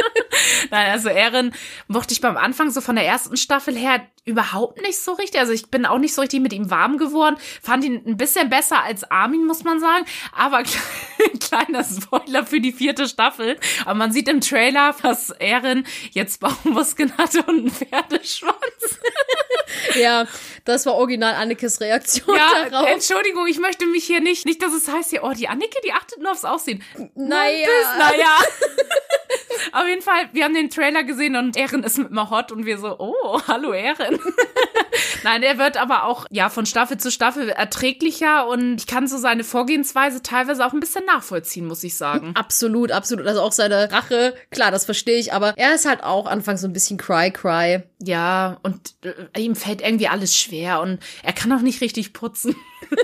[LAUGHS] Nein, also Erin mochte ich beim Anfang so von der ersten Staffel her überhaupt nicht so richtig. Also ich bin auch nicht so richtig mit ihm warm geworden. Fand ihn ein bisschen besser als Armin, muss man sagen. Aber [LAUGHS] kleiner Spoiler für die vierte Staffel. Aber man sieht im Trailer, dass Erin jetzt Baummuskeln hatte und einen Pferdeschwanz. [LAUGHS] ja, das war original Annekes Reaktion ja, darauf. Entschuldigung, ich möchte mich hier nicht, nicht, dass es heißt hier, oh, die Anneke, die achtet nur aufs Aussehen. Naja. Naja. [LAUGHS] Auf jeden Fall, wir haben den Trailer gesehen und Erin ist mit mir hot und wir so, oh, hallo Erin. [LAUGHS] Nein, er wird aber auch, ja, von Staffel zu Staffel erträglicher und ich kann so seine Vorgehensweise teilweise auch ein bisschen nachvollziehen, muss ich sagen. Absolut, absolut. Also auch seine Rache, klar, das verstehe ich, aber er ist halt auch anfangs so ein bisschen cry-cry. Ja, und äh, ihm fällt irgendwie alles schwer und er kann auch nicht richtig putzen. [LAUGHS]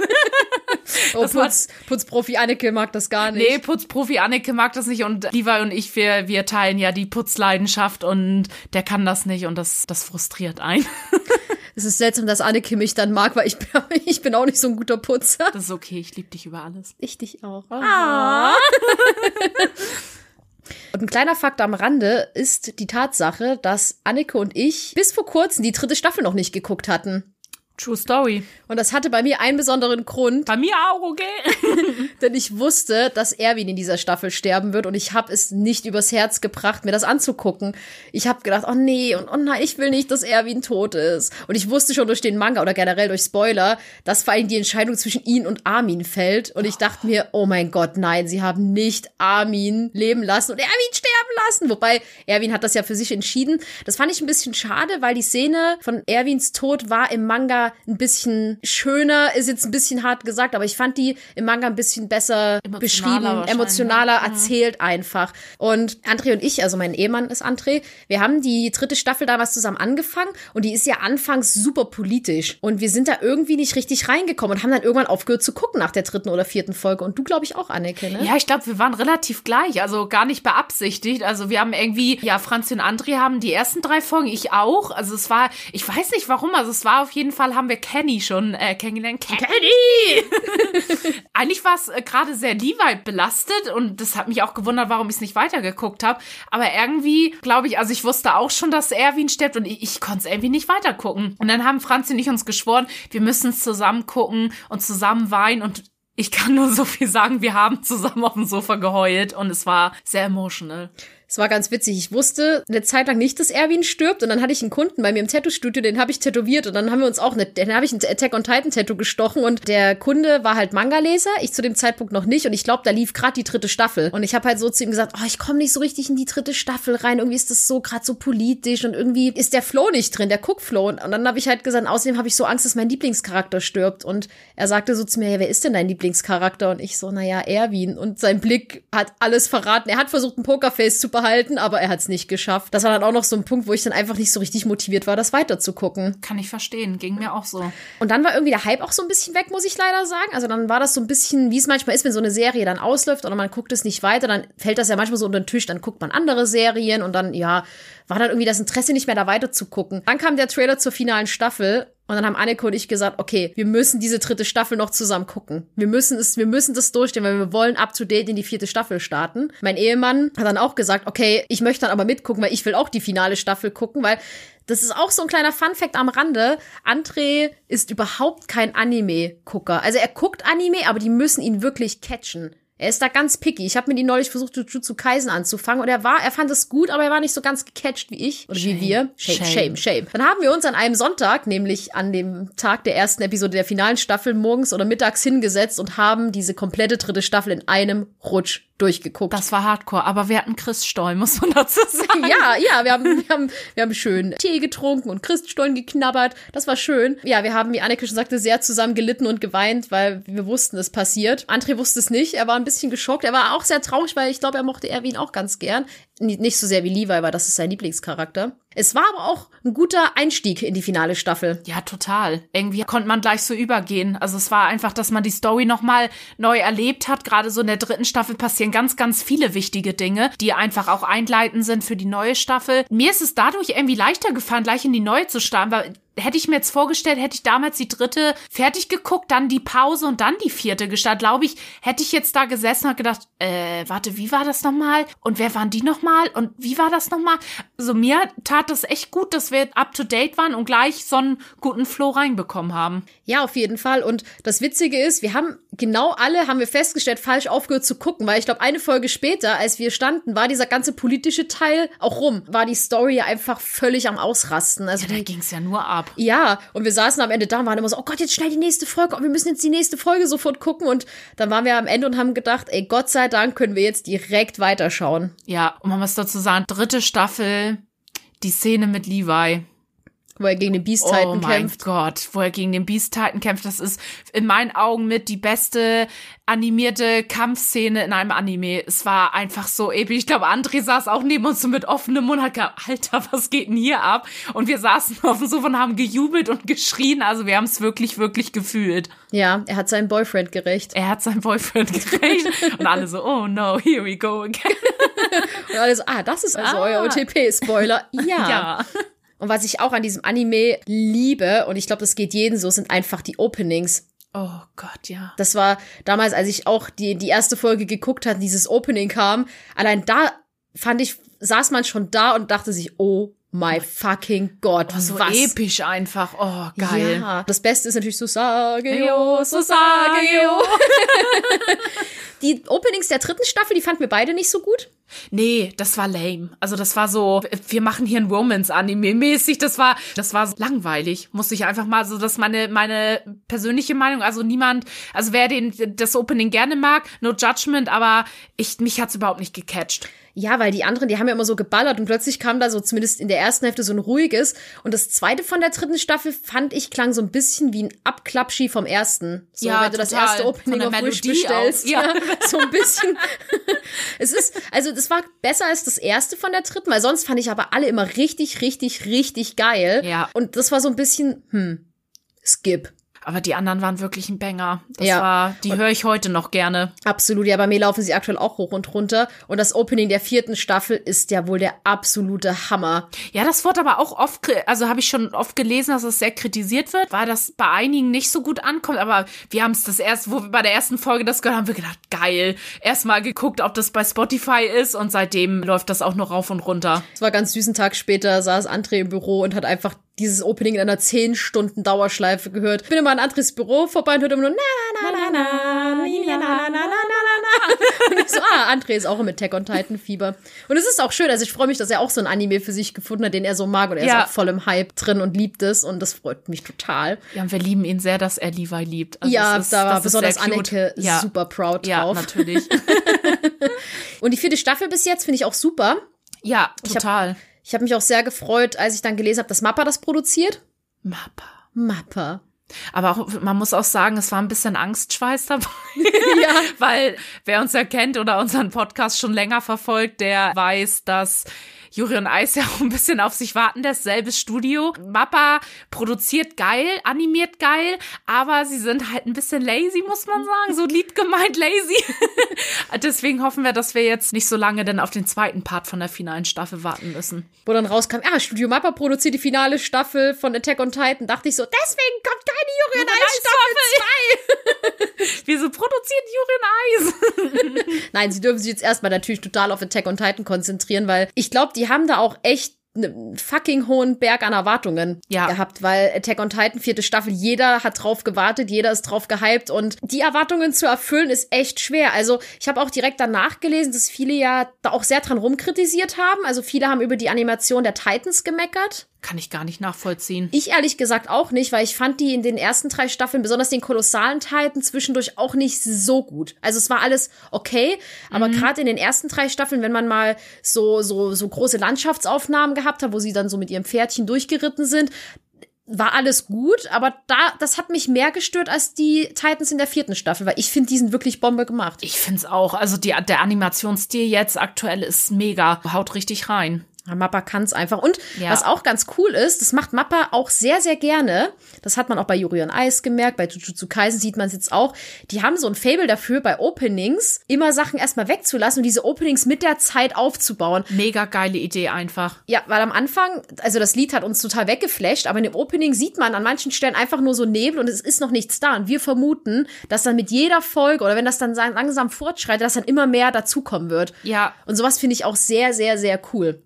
[LAUGHS] oh, Putz, Putzprofi Anneke mag das gar nicht. Nee, Putzprofi Anneke mag das nicht und Levi und ich, wir, wir teilen ja die Putzleidenschaft und der kann das nicht und das, das frustriert einen. [LAUGHS] Es ist seltsam, dass Anneke mich dann mag, weil ich bin, [LAUGHS] ich bin auch nicht so ein guter Putzer. Das ist okay, ich liebe dich über alles. Ich dich auch. Ah. Und ein kleiner Fakt am Rande ist die Tatsache, dass Anneke und ich bis vor kurzem die dritte Staffel noch nicht geguckt hatten. True Story. Und das hatte bei mir einen besonderen Grund. Bei mir auch, okay. [LAUGHS] denn ich wusste, dass Erwin in dieser Staffel sterben wird und ich habe es nicht übers Herz gebracht, mir das anzugucken. Ich habe gedacht, oh nee, und oh nein, ich will nicht, dass Erwin tot ist. Und ich wusste schon durch den Manga oder generell durch Spoiler, dass vor allem die Entscheidung zwischen ihn und Armin fällt. Und ich dachte mir, oh mein Gott, nein, sie haben nicht Armin leben lassen und Erwin sterben lassen. Wobei, Erwin hat das ja für sich entschieden. Das fand ich ein bisschen schade, weil die Szene von Erwins Tod war im Manga ein bisschen schöner, ist jetzt ein bisschen hart gesagt, aber ich fand die im Manga ein bisschen besser Emotionaler beschrieben, wahrscheinlich, emotionaler ne? erzählt einfach. Und André und ich, also mein Ehemann ist André, wir haben die dritte Staffel damals zusammen angefangen und die ist ja anfangs super politisch. Und wir sind da irgendwie nicht richtig reingekommen und haben dann irgendwann aufgehört zu gucken nach der dritten oder vierten Folge. Und du, glaube ich, auch, Anneke, ne? Ja, ich glaube, wir waren relativ gleich, also gar nicht beabsichtigt. Also wir haben irgendwie, ja, Franzi und André haben die ersten drei Folgen, ich auch. Also es war, ich weiß nicht warum, also es war auf jeden Fall, haben wir Kenny schon äh, kennengelernt. Kenny! [LAUGHS] Eigentlich war es äh, gerade sehr Levi belastet und das hat mich auch gewundert, warum ich es nicht weitergeguckt habe. Aber irgendwie, glaube ich, also ich wusste auch schon, dass Erwin stirbt und ich, ich konnte es irgendwie nicht weitergucken. Und dann haben Franzi und ich uns geschworen, wir müssen es zusammen gucken und zusammen weinen und ich kann nur so viel sagen, wir haben zusammen auf dem Sofa geheult und es war sehr emotional. Es war ganz witzig. Ich wusste eine Zeit lang nicht, dass Erwin stirbt. Und dann hatte ich einen Kunden bei mir im Tattoo-Studio, den habe ich tätowiert. Und dann haben wir uns auch, eine, dann habe ich ein Attack on Titan Tattoo gestochen. Und der Kunde war halt Manga-Leser, ich zu dem Zeitpunkt noch nicht. Und ich glaube, da lief gerade die dritte Staffel. Und ich habe halt so zu ihm gesagt, oh, ich komme nicht so richtig in die dritte Staffel rein. Irgendwie ist das so gerade so politisch und irgendwie ist der Flow nicht drin, der Cook-Flow. Und dann habe ich halt gesagt, außerdem habe ich so Angst, dass mein Lieblingscharakter stirbt. Und er sagte so zu mir, ja, wer ist denn dein Lieblingscharakter? Und ich so, naja, Erwin. Und sein Blick hat alles verraten. Er hat versucht, ein Pokerface zu behalten, aber er hat es nicht geschafft. Das war dann auch noch so ein Punkt, wo ich dann einfach nicht so richtig motiviert war, das weiterzugucken. Kann ich verstehen, ging mir auch so. Und dann war irgendwie der Hype auch so ein bisschen weg, muss ich leider sagen. Also dann war das so ein bisschen, wie es manchmal ist, wenn so eine Serie dann ausläuft oder man guckt es nicht weiter, dann fällt das ja manchmal so unter den Tisch, dann guckt man andere Serien und dann, ja, war dann irgendwie das Interesse nicht mehr da weiter zu gucken. Dann kam der Trailer zur finalen Staffel und dann haben Anneke und ich gesagt, okay, wir müssen diese dritte Staffel noch zusammen gucken. Wir müssen es, wir müssen das durchstehen, weil wir wollen up to date in die vierte Staffel starten. Mein Ehemann hat dann auch gesagt, okay, ich möchte dann aber mitgucken, weil ich will auch die finale Staffel gucken, weil das ist auch so ein kleiner Funfact am Rande. André ist überhaupt kein Anime-Gucker. Also er guckt Anime, aber die müssen ihn wirklich catchen. Er ist da ganz picky. Ich habe mit ihm neulich versucht, Jujutsu Kaisen anzufangen und er war, er fand es gut, aber er war nicht so ganz gecatcht wie ich oder Shame. wie wir. Shame, Shame. shame, shame. Dann haben wir uns an einem Sonntag, nämlich an dem Tag der ersten Episode der finalen Staffel, morgens oder mittags hingesetzt und haben diese komplette dritte Staffel in einem Rutsch durchgeguckt. Das war hardcore, aber wir hatten Chris Stoll, muss man dazu [LAUGHS] sagen. ja, ja, wir haben, wir haben, wir haben schön Tee getrunken und Christstollen geknabbert. Das war schön. Ja, wir haben, wie Anneke schon sagte, sehr zusammen gelitten und geweint, weil wir wussten, es passiert. André wusste es nicht. Er war ein bisschen geschockt. Er war auch sehr traurig, weil ich glaube, er mochte Erwin auch ganz gern. Nicht so sehr wie Levi, weil das ist sein Lieblingscharakter. Es war aber auch ein guter Einstieg in die finale Staffel. Ja, total. Irgendwie konnte man gleich so übergehen. Also es war einfach, dass man die Story nochmal neu erlebt hat. Gerade so in der dritten Staffel passieren ganz, ganz viele wichtige Dinge, die einfach auch einleitend sind für die neue Staffel. Mir ist es dadurch irgendwie leichter gefallen, gleich in die neue zu starten, weil hätte ich mir jetzt vorgestellt, hätte ich damals die dritte fertig geguckt, dann die Pause und dann die vierte gestartet, glaube ich, hätte ich jetzt da gesessen und gedacht, äh, warte, wie war das nochmal? Und wer waren die nochmal? Und wie war das nochmal? Also mir tat das echt gut, dass wir up to date waren und gleich so einen guten Flow reinbekommen haben. Ja, auf jeden Fall. Und das Witzige ist, wir haben genau alle, haben wir festgestellt, falsch aufgehört zu gucken, weil ich glaube, eine Folge später, als wir standen, war dieser ganze politische Teil auch rum. War die Story einfach völlig am Ausrasten. Also Da die, ging's ja nur ab. Ja, und wir saßen am Ende da und waren immer so, oh Gott, jetzt schnell die nächste Folge, oh, wir müssen jetzt die nächste Folge sofort gucken. Und dann waren wir am Ende und haben gedacht, ey, Gott sei Dank können wir jetzt direkt weiterschauen. Ja, und man muss dazu sagen, dritte Staffel, die Szene mit Levi. Wo er gegen den Beast Oh Titan mein kämpft. Gott, wo er gegen den Beast Titan kämpft, das ist in meinen Augen mit die beste animierte Kampfszene in einem Anime. Es war einfach so episch. Ich glaube, André saß auch neben uns so mit offenem Mund, hat gedacht, Alter, was geht denn hier ab? Und wir saßen [LAUGHS] auf dem Sofa und haben gejubelt und geschrien. Also wir haben es wirklich, wirklich gefühlt. Ja, er hat seinen Boyfriend gerecht. Er hat seinen Boyfriend gerecht und alle so, oh no, here we go again. [LAUGHS] Und alle so, ah, das ist also Ah. euer OTP-Spoiler. [LAUGHS] Ja. Ja. Und was ich auch an diesem Anime liebe, und ich glaube, das geht jeden so, sind einfach die Openings. Oh Gott, ja. Das war damals, als ich auch die, die erste Folge geguckt hatte, dieses Opening kam. Allein da fand ich, saß man schon da und dachte sich, oh my fucking Gott, Oh, so was? episch einfach. Oh, geil. Ja. Das Beste ist natürlich so sage Jo, yo, so so sage sage yo. [LAUGHS] Die Openings der dritten Staffel, die fanden wir beide nicht so gut. Nee, das war lame. Also das war so, wir machen hier ein Romance-Anime mäßig. Das war, das war so langweilig. Muss ich einfach mal so, das ist meine, meine persönliche Meinung. Also niemand, also wer den, das Opening gerne mag, no judgment, aber ich, mich hat's überhaupt nicht gecatcht. Ja, weil die anderen, die haben ja immer so geballert und plötzlich kam da so zumindest in der ersten Hälfte so ein ruhiges. Und das zweite von der dritten Staffel fand ich klang so ein bisschen wie ein Abklappschi vom ersten. So, Ja, wenn du das total. erste Opening auf Wish bestellst. auch. Ja. [LAUGHS] so ein bisschen. [LAUGHS] es ist, also das war besser als das erste von der dritten, weil sonst fand ich aber alle immer richtig, richtig, richtig geil. Ja. Und das war so ein bisschen, hm, skip. Aber die anderen waren wirklich ein Banger. Das Ja. war, die höre ich heute noch gerne. Absolut, ja, bei mir laufen sie aktuell auch hoch und runter. Und das Opening der vierten Staffel ist ja wohl der absolute Hammer. Ja, das wurde aber auch oft, also habe ich schon oft gelesen, dass es sehr kritisiert wird, weil das bei einigen nicht so gut ankommt. Aber wir haben es das erste, wo wir bei der ersten Folge das gehört haben, wir gedacht, geil. Erstmal geguckt, ob das bei Spotify ist und seitdem läuft das auch noch rauf und runter. Es war ganz süß, einen Tag später saß André im Büro und hat einfach dieses Opening in einer 10 Stunden Dauerschleife gehört. Bin immer an Andres Büro vorbei und hörte immer nur na na na na na na na na na na na Und ich so, ah, André ist auch im Attack on Titan Fieber. Und es ist auch schön, also ich freue mich, dass er auch so ein Anime für sich gefunden hat, den er so mag und er Ja. ist auch voll im Hype drin und liebt es und das freut mich total. Ja, und wir lieben ihn sehr, dass er Levi liebt. Also ja, ist- da war besonders. Anneke ja. super proud Ja, drauf. natürlich. Und die vierte Staffel bis jetzt finde ich auch super. ja, total. Ich habe mich auch sehr gefreut, als ich dann gelesen habe, dass Mappa das produziert. Mappa. Mappa. Aber auch, man muss auch sagen, es war ein bisschen Angstschweiß dabei. [LAUGHS] Ja. Weil wer uns ja kennt oder unseren Podcast schon länger verfolgt, der weiß, dass Juri und Eis ja [LAUGHS] auch ein bisschen auf sich warten, dasselbe Studio. Mappa produziert geil, animiert geil, aber sie sind halt ein bisschen lazy, muss man sagen. So lieb gemeint lazy. [LAUGHS] Deswegen hoffen wir, dass wir jetzt nicht so lange denn auf den zweiten Part von der finalen Staffel warten müssen. Wo dann rauskam, ah, Studio Mappa produziert die finale Staffel von Attack on Titan. Dachte ich so, deswegen kommt keine Yuri und Eis Staffel 2. [LAUGHS] Wieso produziert Juri und Eis? Nein, sie dürfen sich jetzt erstmal natürlich total auf Attack on Titan konzentrieren, weil ich glaube, die haben da auch echt einen fucking hohen Berg an Erwartungen Ja. gehabt, weil Attack on Titan vierte Staffel, jeder hat drauf gewartet, jeder ist drauf gehypt und die Erwartungen zu erfüllen ist echt schwer. Also ich habe auch direkt danach gelesen, dass viele ja da auch sehr dran rumkritisiert haben. Also viele haben über die Animation der Titans gemeckert. Kann ich gar nicht nachvollziehen. Ich ehrlich gesagt auch nicht, weil ich fand die in den ersten drei Staffeln, besonders den kolossalen Titan, zwischendurch auch nicht so gut. Also es war alles okay, aber gerade in den ersten drei Staffeln, wenn man mal so, so, so große Landschaftsaufnahmen gehabt hat, wo sie dann so mit ihrem Pferdchen durchgeritten sind, war alles gut, aber da, das hat mich mehr gestört als die Titans in der vierten Staffel, weil ich finde, die sind wirklich Bombe gemacht. Ich find's auch. Also die, der Animationsstil jetzt aktuell ist mega. Haut richtig rein. Ja, Mappa kann's einfach. Und Ja. was auch ganz cool ist, das macht Mappa auch sehr, sehr gerne. Das hat man auch bei Yuri on Ice gemerkt, bei Jujutsu Kaisen sieht man es jetzt auch. Die haben so ein Fable dafür, bei Openings immer Sachen erstmal wegzulassen und diese Openings mit der Zeit aufzubauen. Mega geile Idee einfach. Ja, weil am Anfang, also das Lied hat uns total weggeflasht, aber in dem Opening sieht man an manchen Stellen einfach nur so Nebel und es ist noch nichts da. Und wir vermuten, dass dann mit jeder Folge oder wenn das dann langsam fortschreitet, dass dann immer mehr dazukommen wird. Ja, Und sowas finde ich auch sehr, sehr, sehr cool.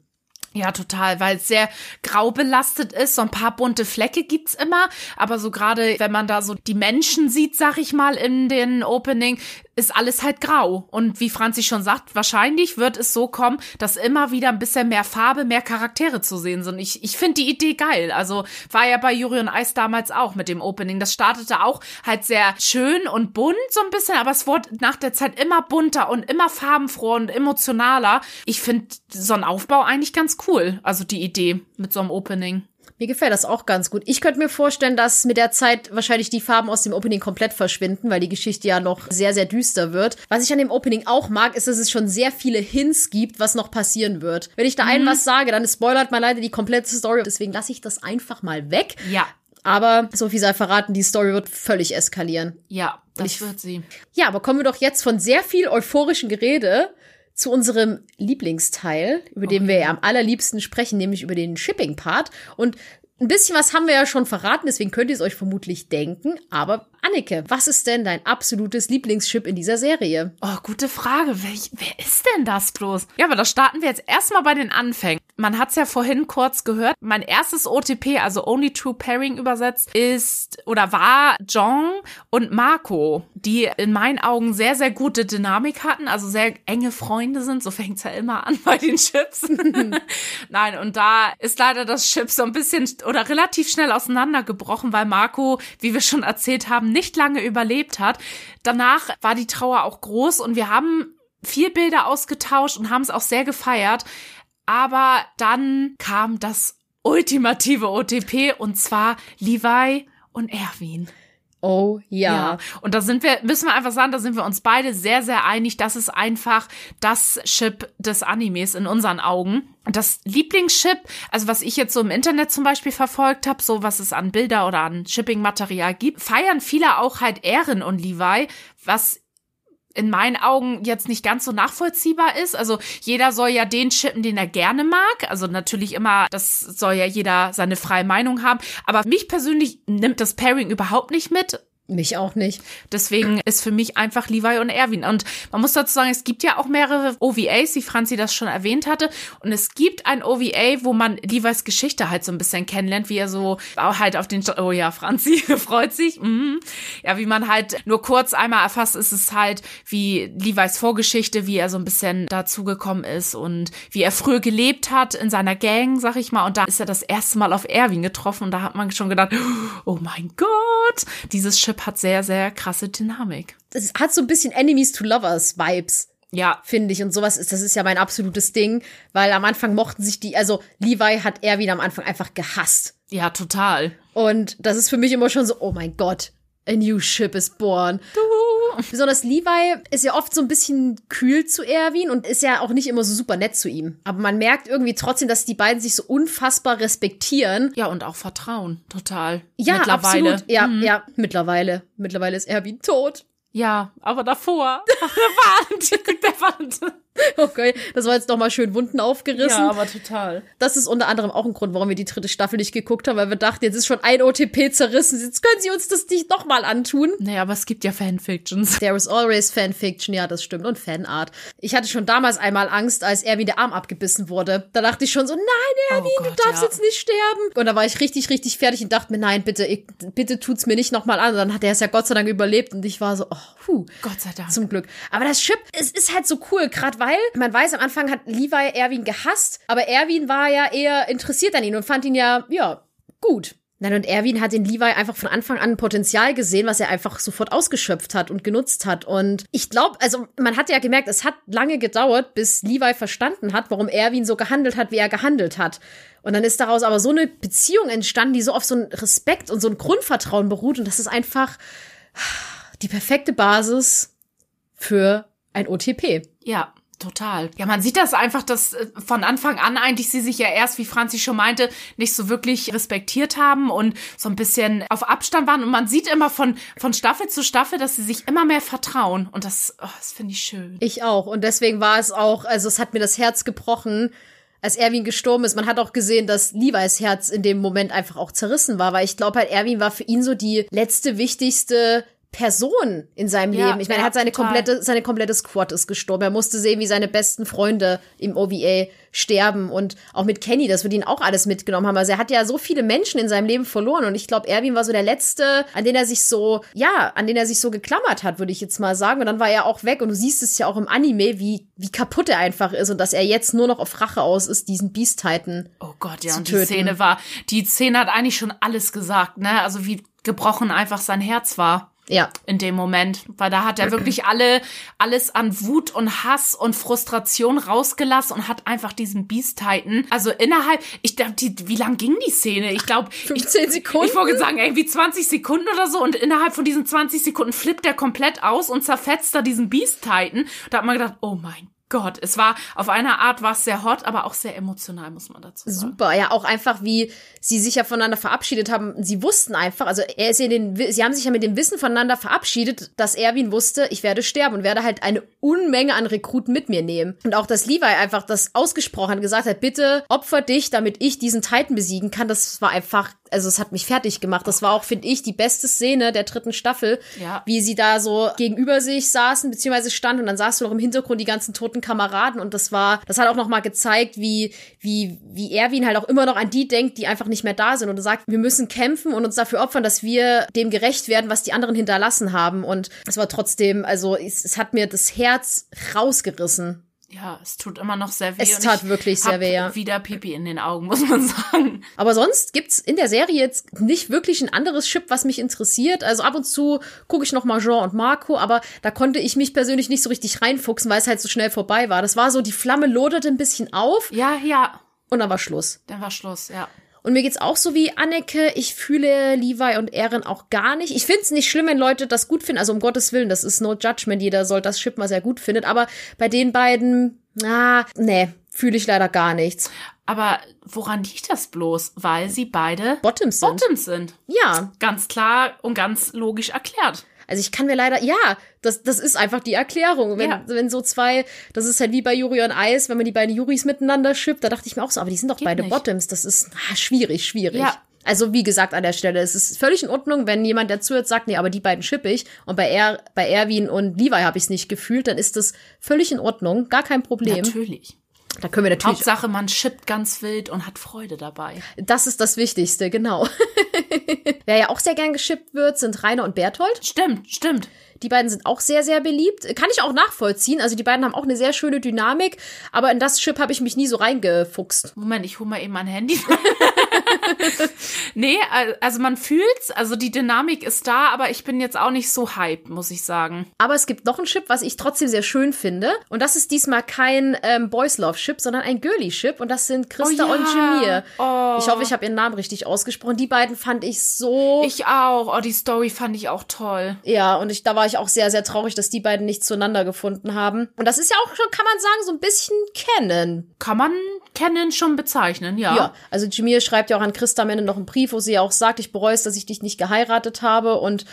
Ja, total, weil es sehr grau belastet ist. So ein paar bunte Flecke gibt's immer, aber so gerade, wenn man da so die Menschen sieht, sag ich mal, in den Opening, ist alles halt grau. Und wie Franzi schon sagt, wahrscheinlich wird es so kommen, dass immer wieder ein bisschen mehr Farbe, mehr Charaktere zu sehen sind. Ich, ich finde die Idee geil. Also war ja bei Juri und Eis damals auch mit dem Opening. Das startete auch halt sehr schön und bunt so ein bisschen, aber es wurde nach der Zeit immer bunter und immer farbenfroher und emotionaler. Ich finde so einen Aufbau eigentlich ganz cool. Also die Idee mit so einem Opening. Mir gefällt das auch ganz gut. Ich könnte mir vorstellen, dass mit der Zeit wahrscheinlich die Farben aus dem Opening komplett verschwinden, weil die Geschichte ja noch sehr, sehr düster wird. Was ich an dem Opening auch mag, ist, dass es schon sehr viele Hints gibt, was noch passieren wird. Wenn ich da einen was sage, dann spoilert man leider die komplette Story. Deswegen lasse ich das einfach mal weg. Ja, Aber so viel sei verraten, die Story wird völlig eskalieren. ja, das wird sie. Ja, aber kommen wir doch jetzt von sehr viel euphorischen Gerede zu unserem Lieblingsteil, über den wir ja am allerliebsten sprechen, nämlich über den Shipping-Part. Und ein bisschen was haben wir ja schon verraten, deswegen könnt ihr es euch vermutlich denken. Aber Annike, was ist denn dein absolutes Lieblingsship in dieser Serie? Oh, gute Frage. Welch, wer ist denn das bloß? Ja, aber da starten wir jetzt erstmal bei den Anfängen. Man hat's ja vorhin kurz gehört. Mein erstes OTP, also Only True Pairing übersetzt, ist oder war Jong und Marco, die in meinen Augen sehr, sehr gute Dynamik hatten, also sehr enge Freunde sind. So fängt's ja immer an bei den Chips. [LAUGHS] Nein, und da ist leider das Chip so ein bisschen oder relativ schnell auseinandergebrochen, weil Marco, wie wir schon erzählt haben, nicht lange überlebt hat. Danach war die Trauer auch groß und wir haben viel Bilder ausgetauscht und haben es auch sehr gefeiert. Aber dann kam das ultimative OTP und zwar Levi und Erwin. Oh ja. ja. Und da sind wir, müssen wir einfach sagen, da sind wir uns beide sehr, sehr einig. Das ist einfach das Chip des Animes in unseren Augen. Das Lieblingschip, also was ich jetzt so im Internet zum Beispiel verfolgt habe, so was es an Bilder oder an Shipping-Material gibt, feiern viele auch halt Ehren und Levi, was in meinen Augen jetzt nicht ganz so nachvollziehbar ist. Also jeder soll ja den chippen, den er gerne mag. Also natürlich immer, das soll ja jeder seine freie Meinung haben. Aber mich persönlich nimmt das Pairing überhaupt nicht mit. Mich auch nicht. Deswegen ist für mich einfach Levi und Erwin. Und man muss dazu sagen, es gibt ja auch mehrere OVAs, wie Franzi das schon erwähnt hatte. Und es gibt ein OVA, wo man Levis Geschichte halt so ein bisschen kennenlernt, wie er so halt auf den, oh ja, Franzi [LAUGHS] freut sich. Mhm. Ja, wie man halt nur kurz einmal erfasst, ist es halt wie Levis Vorgeschichte, wie er so ein bisschen dazugekommen ist und wie er früher gelebt hat in seiner Gang, sag ich mal. Und da ist er das erste Mal auf Erwin getroffen und da hat man schon gedacht, [GASPS] oh mein Gott, dieses Schiff Chip hat sehr, sehr krasse Dynamik. Es hat so ein bisschen Enemies to Lovers Vibes. Ja. Finde ich. Und sowas ist, das ist ja mein absolutes Ding, weil am Anfang mochten sich die, also Levi hat er wieder am Anfang einfach gehasst. Ja, total. Und das ist für mich immer schon so, oh mein Gott, a new ship is born. Du. [LAUGHS] Besonders Levi ist ja oft so ein bisschen kühl zu Erwin und ist ja auch nicht immer so super nett zu ihm. Aber man merkt irgendwie trotzdem, dass die beiden sich so unfassbar respektieren. Ja, und auch vertrauen, total. Ja, mittlerweile. absolut. Ja, mhm. ja, mittlerweile. Mittlerweile ist Erwin tot. Ja, aber davor. Der Wand. [LAUGHS] der Wand. [LAUGHS] Okay, das war jetzt nochmal schön Wunden aufgerissen. Ja, aber total. Das ist unter anderem auch ein Grund, warum wir die dritte Staffel nicht geguckt haben, weil wir dachten, jetzt ist schon ein OTP zerrissen, jetzt können sie uns das nicht nochmal antun. Naja, aber es gibt ja Fanfictions. [LAUGHS] There is always Fanfiction, ja, das stimmt. Und Fanart. Ich hatte schon damals einmal Angst, als Erwin der Arm abgebissen wurde. Da dachte ich schon so, nein, Erwin, oh Gott, du darfst ja. jetzt nicht sterben. Und da war ich richtig, richtig fertig und dachte mir, nein, bitte, ich, bitte tut's mir nicht nochmal an. Und dann hat er es ja Gott sei Dank überlebt und ich war so, oh, puh. Gott sei Dank. Zum Glück. Aber das Chip, es ist halt so cool, gerade weil man weiß am Anfang hat Levi Erwin gehasst, aber Erwin war ja eher interessiert an ihn und fand ihn ja, ja, gut. Nein, und Erwin hat in Levi einfach von Anfang an Potenzial gesehen, was er einfach sofort ausgeschöpft hat und genutzt hat. Und ich glaube, also man hat ja gemerkt, es hat lange gedauert, bis Levi verstanden hat, warum Erwin so gehandelt hat, wie er gehandelt hat. Und dann ist daraus aber so eine Beziehung entstanden, die so auf so einen Respekt und so ein Grundvertrauen beruht. Und das ist einfach die perfekte Basis für ein OTP. Ja, Total. Ja, man sieht das einfach, dass äh, von Anfang an eigentlich sie sich ja erst, wie Franzi schon meinte, nicht so wirklich respektiert haben und so ein bisschen auf Abstand waren. Und man sieht immer von, von Staffel zu Staffel, dass sie sich immer mehr vertrauen. Und das, oh, das finde ich schön. Ich auch. Und deswegen war es auch, also es hat mir das Herz gebrochen, als Erwin gestorben ist. Man hat auch gesehen, dass Levi's Herz in dem Moment einfach auch zerrissen war, weil ich glaube halt, Erwin war für ihn so die letzte wichtigste Person in seinem ja, Leben. Ich meine, er hat seine total. komplette, seine komplette Squad ist gestorben. Er musste sehen, wie seine besten Freunde im OVA sterben und auch mit Kenny, das wird ihn auch alles mitgenommen haben. Also er hat ja so viele Menschen in seinem Leben verloren und ich glaube, Erwin war so der letzte, an den er sich so, ja, an den er sich so geklammert hat, würde ich jetzt mal sagen. Und dann war er auch weg und du siehst es ja auch im Anime, wie, wie kaputt er einfach ist und dass er jetzt nur noch auf Rache aus ist, diesen Beast Titan. Oh Gott, ja, und töten. die Szene war, die Szene hat eigentlich schon alles gesagt, ne? Also wie gebrochen einfach sein Herz war. Ja. In dem Moment. Weil da hat er wirklich alle, alles an Wut und Hass und Frustration rausgelassen und hat einfach diesen Beast Titan. Also innerhalb, ich glaube, wie lang ging die Szene? Ich glaube. [LAUGHS] 15 Sekunden. Ich wollte sagen, irgendwie 20 Sekunden oder so. Und innerhalb von diesen 20 Sekunden flippt er komplett aus und zerfetzt da diesen Beast Titan. Da hat man gedacht, oh mein Gott, es war auf eine Art war es sehr hot, aber auch sehr emotional, muss man dazu sagen. Super, ja, auch einfach wie sie sich ja voneinander verabschiedet haben. Sie wussten einfach, also er ist ja den, sie haben sich ja mit dem Wissen voneinander verabschiedet, dass Erwin wusste, ich werde sterben und werde halt eine Unmenge an Rekruten mit mir nehmen. Und auch, dass Levi einfach das ausgesprochen gesagt hat, bitte opfer dich, damit ich diesen Titan besiegen kann. Das war einfach also es hat mich fertig gemacht. Das war auch, finde ich, die beste Szene der dritten Staffel, Ja. wie sie da so gegenüber sich saßen, beziehungsweise standen und dann saßen noch im Hintergrund die ganzen toten Kameraden und das war, das hat auch noch mal gezeigt, wie, wie, wie Erwin halt auch immer noch an die denkt, die einfach nicht mehr da sind und sagt, wir müssen kämpfen und uns dafür opfern, dass wir dem gerecht werden, was die anderen hinterlassen haben und es war trotzdem, also es, es hat mir das Herz rausgerissen. Ja, es tut immer noch sehr weh. Es tat ich wirklich sehr weh, ja. wieder Pipi in den Augen, [LAUGHS] muss man sagen. Aber sonst gibt's in der Serie jetzt nicht wirklich ein anderes Chip, was mich interessiert. Also ab und zu gucke ich noch mal Jean und Marco, aber da konnte ich mich persönlich nicht so richtig reinfuchsen, weil es halt so schnell vorbei war. Das war so, die Flamme loderte ein bisschen auf Ja, ja, und dann war Schluss. dann war Schluss, ja. Und mir geht's auch so wie Anneke. Ich fühle Levi und Erin auch gar nicht. Ich find's nicht schlimm, wenn Leute das gut finden. Also um Gottes Willen, das ist no judgment. Jeder soll das Chip, was er gut findet. Aber bei den beiden, ah, nee, fühle ich leider gar nichts. Aber woran liegt das bloß? Weil sie beide Bottoms sind. Bottoms sind. Ja, Ganz klar und ganz logisch erklärt. Also ich kann mir leider, ja, das, das ist einfach die Erklärung. Wenn, Ja. wenn so zwei, das ist halt wie bei Juri und Eis, wenn man die beiden Juris miteinander schippt, da dachte ich mir auch so, aber die sind doch Geht beide nicht. Bottoms. Das ist ah, schwierig, schwierig. Ja. Also wie gesagt an der Stelle, es ist völlig in Ordnung, wenn jemand dazu jetzt sagt, nee, aber die beiden schippe ich und bei, er, bei Erwin und Levi habe ich es nicht gefühlt, dann ist das völlig in Ordnung, gar kein Problem. Natürlich. Da können wir natürlich, Hauptsache, man shippt ganz wild und hat Freude dabei. das ist das Wichtigste, genau. [LAUGHS] Wer ja auch sehr gern geschippt wird, sind Rainer und Berthold. Stimmt, stimmt. Die beiden sind auch sehr, sehr beliebt. Kann ich auch nachvollziehen. Also die beiden haben auch eine sehr schöne Dynamik. Aber in das Chip habe ich mich nie so reingefuchst. Moment, ich hole mal eben mein Handy. [LAUGHS] [LAUGHS] nee, al- also man fühlt's, also die Dynamik ist da, aber ich bin jetzt auch nicht so hyped, muss ich sagen. Aber es gibt noch ein Chip, was ich trotzdem sehr schön finde. Und das ist diesmal kein ähm, Boys Love Chip, sondern ein Girly Chip. Und das sind Christa Oh ja. und Jamir. Oh. Ich hoffe, ich habe ihren Namen richtig ausgesprochen. Die beiden fand ich so. Ich auch. Oh, die Story fand ich auch toll. ja, und ich, da war ich auch sehr, sehr traurig, dass die beiden nicht zueinander gefunden haben. Und das ist ja auch schon, kann man sagen, so ein bisschen kennen. Kann man kennen schon bezeichnen, ja. Ja, also Jamir schreibt ja auch an Christa am Ende noch einen Brief, wo sie ja auch sagt, ich bereue es, dass ich dich nicht geheiratet habe und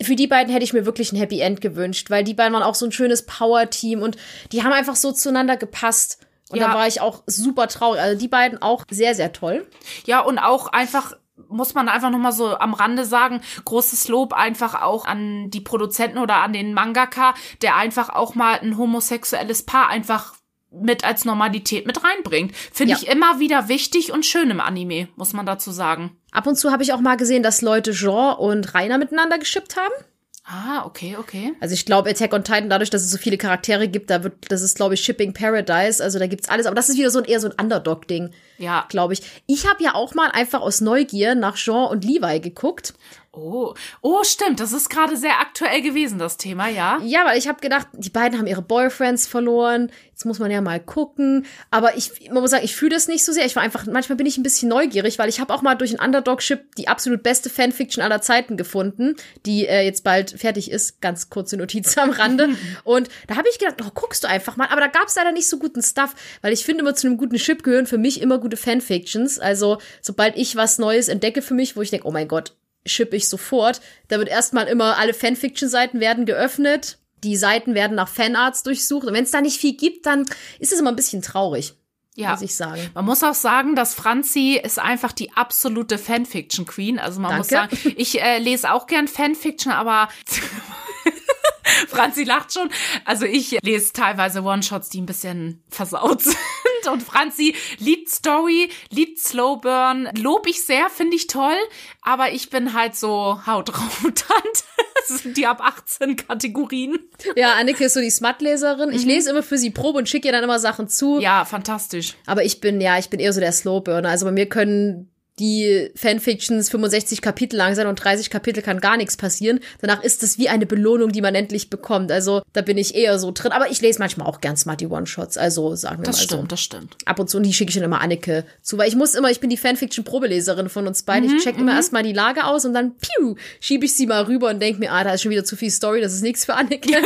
für die beiden hätte ich mir wirklich ein Happy End gewünscht, weil die beiden waren auch so ein schönes Power-Team und die haben einfach so zueinander gepasst. Und Ja. da war ich auch super traurig. Also die beiden auch sehr, sehr toll. Ja, und auch einfach muss man einfach noch mal so am Rande sagen, großes Lob einfach auch an die Produzenten oder an den Mangaka, der einfach auch mal ein homosexuelles Paar einfach mit als Normalität mit reinbringt. Finde Ja. ich immer wieder wichtig und schön im Anime, muss man dazu sagen. Ab und zu habe ich auch mal gesehen, dass Leute Jean und Rainer miteinander geschippt haben. Ah, okay, okay. Also ich glaube, Attack on Titan, dadurch, dass es so viele Charaktere gibt, da wird, das ist, glaube ich, Shipping Paradise. Also da gibt's alles. Aber das ist wieder so ein eher so ein Underdog-Ding. Ja. glaube ich. Ich habe ja auch mal einfach aus Neugier nach Jean und Levi geguckt. Oh, oh, stimmt, das ist gerade sehr aktuell gewesen, das Thema, ja. Ja, weil ich habe gedacht, die beiden haben ihre Boyfriends verloren. Jetzt muss man ja mal gucken. Aber ich, man muss sagen, ich fühle das nicht so sehr. Ich war einfach, manchmal bin ich ein bisschen neugierig, weil ich habe auch mal durch ein Underdog-Ship die absolut beste Fanfiction aller Zeiten gefunden, die äh, jetzt bald fertig ist. Ganz kurze Notiz am Rande. [LAUGHS] Und da habe ich gedacht, oh, guckst du einfach mal. Aber da gab es leider nicht so guten Stuff, weil ich finde, immer zu einem guten Ship gehören für mich immer gute Fanfictions. Also, sobald ich was Neues entdecke für mich, wo ich denke, oh mein Gott, ship ich sofort. Da wird erstmal immer alle Fanfiction-Seiten werden geöffnet. Die Seiten werden nach Fanarts durchsucht. Und wenn es da nicht viel gibt, dann ist es immer ein bisschen traurig, Ja. muss ich sagen. Man muss auch sagen, dass Franzi ist einfach die absolute Fanfiction Queen. Also man muss sagen, Danke. ich äh, lese auch gern Fanfiction, aber [LAUGHS] [LAUGHS] Franzi lacht schon. Also ich lese teilweise One-Shots, die ein bisschen versaut [LAUGHS] sind. Und Franzi liebt Story, liebt Slowburn. Lob ich sehr, finde ich toll. Aber ich bin halt so Haut drauf [LAUGHS] Tante. Das sind die ab 18 Kategorien. Ja, Anneke ist so die Smut-Leserin. Ich lese immer für sie Probe und schicke ihr dann immer Sachen zu. Ja, fantastisch. Aber ich bin, ja, ich bin eher so der Slowburner. Also bei mir können die Fanfictions 65 Kapitel lang sein und 30 Kapitel kann gar nichts passieren. Danach ist es wie eine Belohnung, die man endlich bekommt. Also da bin ich eher so drin. Aber ich lese manchmal auch gern Smarty One-Shots. Also sagen wir Das mal so. stimmt, das stimmt. ab und zu und die schicke ich dann immer Anneke zu, weil ich muss immer, ich bin die Fanfiction-Probeleserin von uns beiden. Mhm, ich check immer erstmal die Lage aus und dann piu, schiebe ich sie mal rüber und denk mir, ah, da ist schon wieder zu viel Story, das ist nichts für Anneke. [LAUGHS]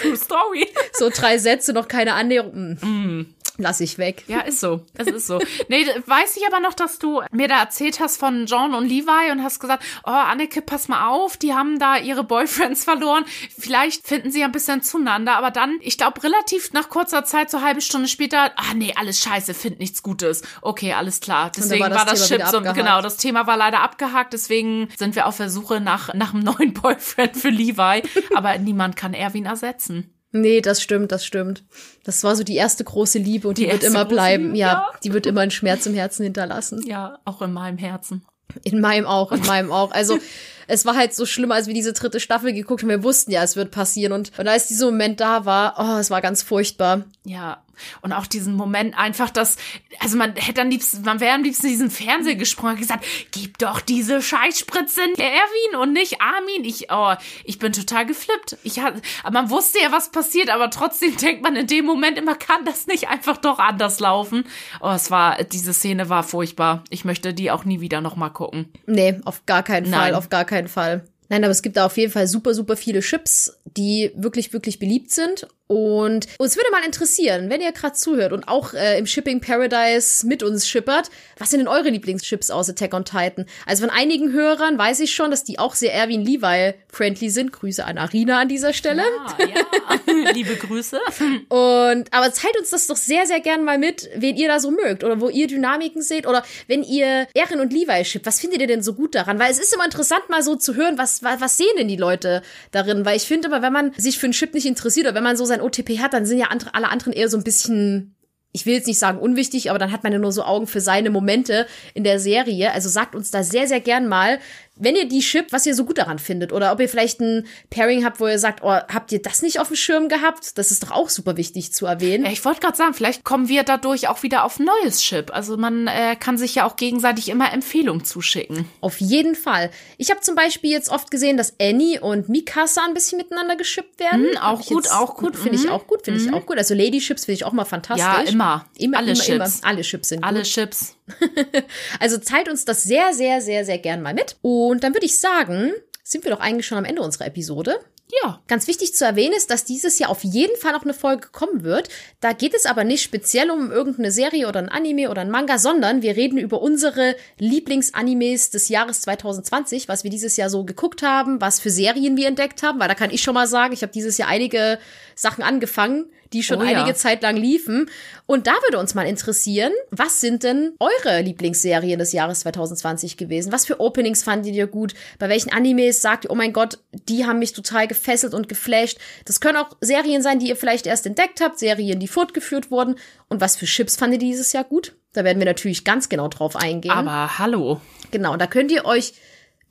True Story. so drei Sätze, noch keine Annäherung. Mm. Lass ich weg. Ja, ist so. Es ist so. Nee, weiß ich aber noch, dass du mir da erzählt hast von John und Levi und hast gesagt, oh, Anneke, pass mal auf, die haben da ihre Boyfriends verloren. Vielleicht finden sie ein bisschen zueinander, aber dann, ich glaube, relativ nach kurzer Zeit, so halbe Stunde später, ah nee, alles scheiße, find nichts Gutes. Okay, alles klar. Deswegen war das, war das Chip so, genau, das Thema war leider abgehakt, deswegen sind wir auf der Suche nach, nach einem neuen [LAUGHS] Boyfriend für Levi, aber niemand kann Erwin ersetzen. Nee, das stimmt, das stimmt. Das war so die erste große Liebe und die, die wird immer bleiben. Ja, ja, die wird immer einen Schmerz im Herzen hinterlassen. Ja, auch in meinem Herzen. In meinem auch, in meinem auch. Also es war halt so schlimm, als wir diese dritte Staffel geguckt haben. Wir wussten ja, es wird passieren. Und, und als dieser Moment da war, oh, es war ganz furchtbar. Ja, und auch diesen Moment einfach, dass, also man hätte am liebsten, man wäre am liebsten in diesen Fernseher gesprungen und gesagt, gib doch diese Scheißspritze Erwin und nicht Armin. Ich, oh, ich bin total geflippt. Ich hatte, man wusste ja, was passiert, aber trotzdem denkt man in dem Moment immer, kann das nicht einfach doch anders laufen? Oh, es war, diese Szene war furchtbar. Ich möchte die auch nie wieder nochmal gucken. Nee, auf gar keinen Fall, Nein. auf gar keinen Fall. Nein, aber es gibt da auf jeden Fall super, super viele Chips, die wirklich, wirklich beliebt sind und uns würde mal interessieren, wenn ihr gerade zuhört und auch äh, im Shipping Paradise mit uns schippert, was sind denn eure Lieblingschips aus Attack on Titan? Also von einigen Hörern weiß ich schon, dass die auch sehr Erwin Levi-friendly sind. Grüße an Arina an dieser Stelle. Ja, ja. [LAUGHS] Liebe Grüße. Und aber teilt uns das doch sehr, sehr gern mal mit, wen ihr da so mögt oder wo ihr Dynamiken seht oder wenn ihr Erin und Levi shippt, was findet ihr denn so gut daran? Weil es ist immer interessant, mal so zu hören, was, was, was sehen denn die Leute darin? Weil ich finde immer, wenn man sich für einen Chip nicht interessiert oder wenn man so sein OTP hat, dann sind ja andere, alle anderen eher so ein bisschen ich will jetzt nicht sagen unwichtig, aber dann hat man ja nur so Augen für seine Momente in der Serie. Also sagt uns da sehr, sehr gern mal, wenn ihr die shippt, was ihr so gut daran findet. Oder ob ihr vielleicht ein Pairing habt, wo ihr sagt, oh, habt ihr das nicht auf dem Schirm gehabt? Das ist doch auch super wichtig zu erwähnen. Ich wollte gerade sagen, vielleicht kommen wir dadurch auch wieder auf ein neues Ship. Also man äh, kann sich ja auch gegenseitig immer Empfehlungen zuschicken. Auf jeden Fall. Ich habe zum Beispiel jetzt oft gesehen, dass Annie und Mikasa ein bisschen miteinander geschippt werden. Mm, auch gut, auch gut. Finde ich mhm. auch gut, finde mm. ich auch gut. Also Lady Ships finde ich auch mal fantastisch. Ja, immer. Immer, alle immer, Chips. Immer. Alle Chips sind Alle gut. Chips. [LAUGHS] also teilt uns das sehr, sehr, sehr, sehr gern mal mit. Und dann würde ich sagen, sind wir doch eigentlich schon am Ende unserer Episode. Ja. Ganz wichtig zu erwähnen ist, dass dieses Jahr auf jeden Fall noch eine Folge kommen wird. Da geht es aber nicht speziell um irgendeine Serie oder ein Anime oder ein Manga, sondern wir reden über unsere Lieblingsanimes des Jahres 2020, was wir dieses Jahr so geguckt haben, was für Serien wir entdeckt haben, weil da kann ich schon mal sagen, ich habe dieses Jahr einige Sachen angefangen, die schon oh, einige ja. Zeit lang liefen. Und da würde uns mal interessieren, was sind denn eure Lieblingsserien des Jahres 2020 gewesen? Was für Openings fandet ihr gut? Bei welchen Animes sagt ihr, oh mein Gott, die haben mich total gefesselt und geflasht? Das können auch Serien sein, die ihr vielleicht erst entdeckt habt, Serien, die fortgeführt wurden. Und was für Chips fandet ihr dieses Jahr gut? Da werden wir natürlich ganz genau drauf eingehen. Aber hallo. Genau, da könnt ihr euch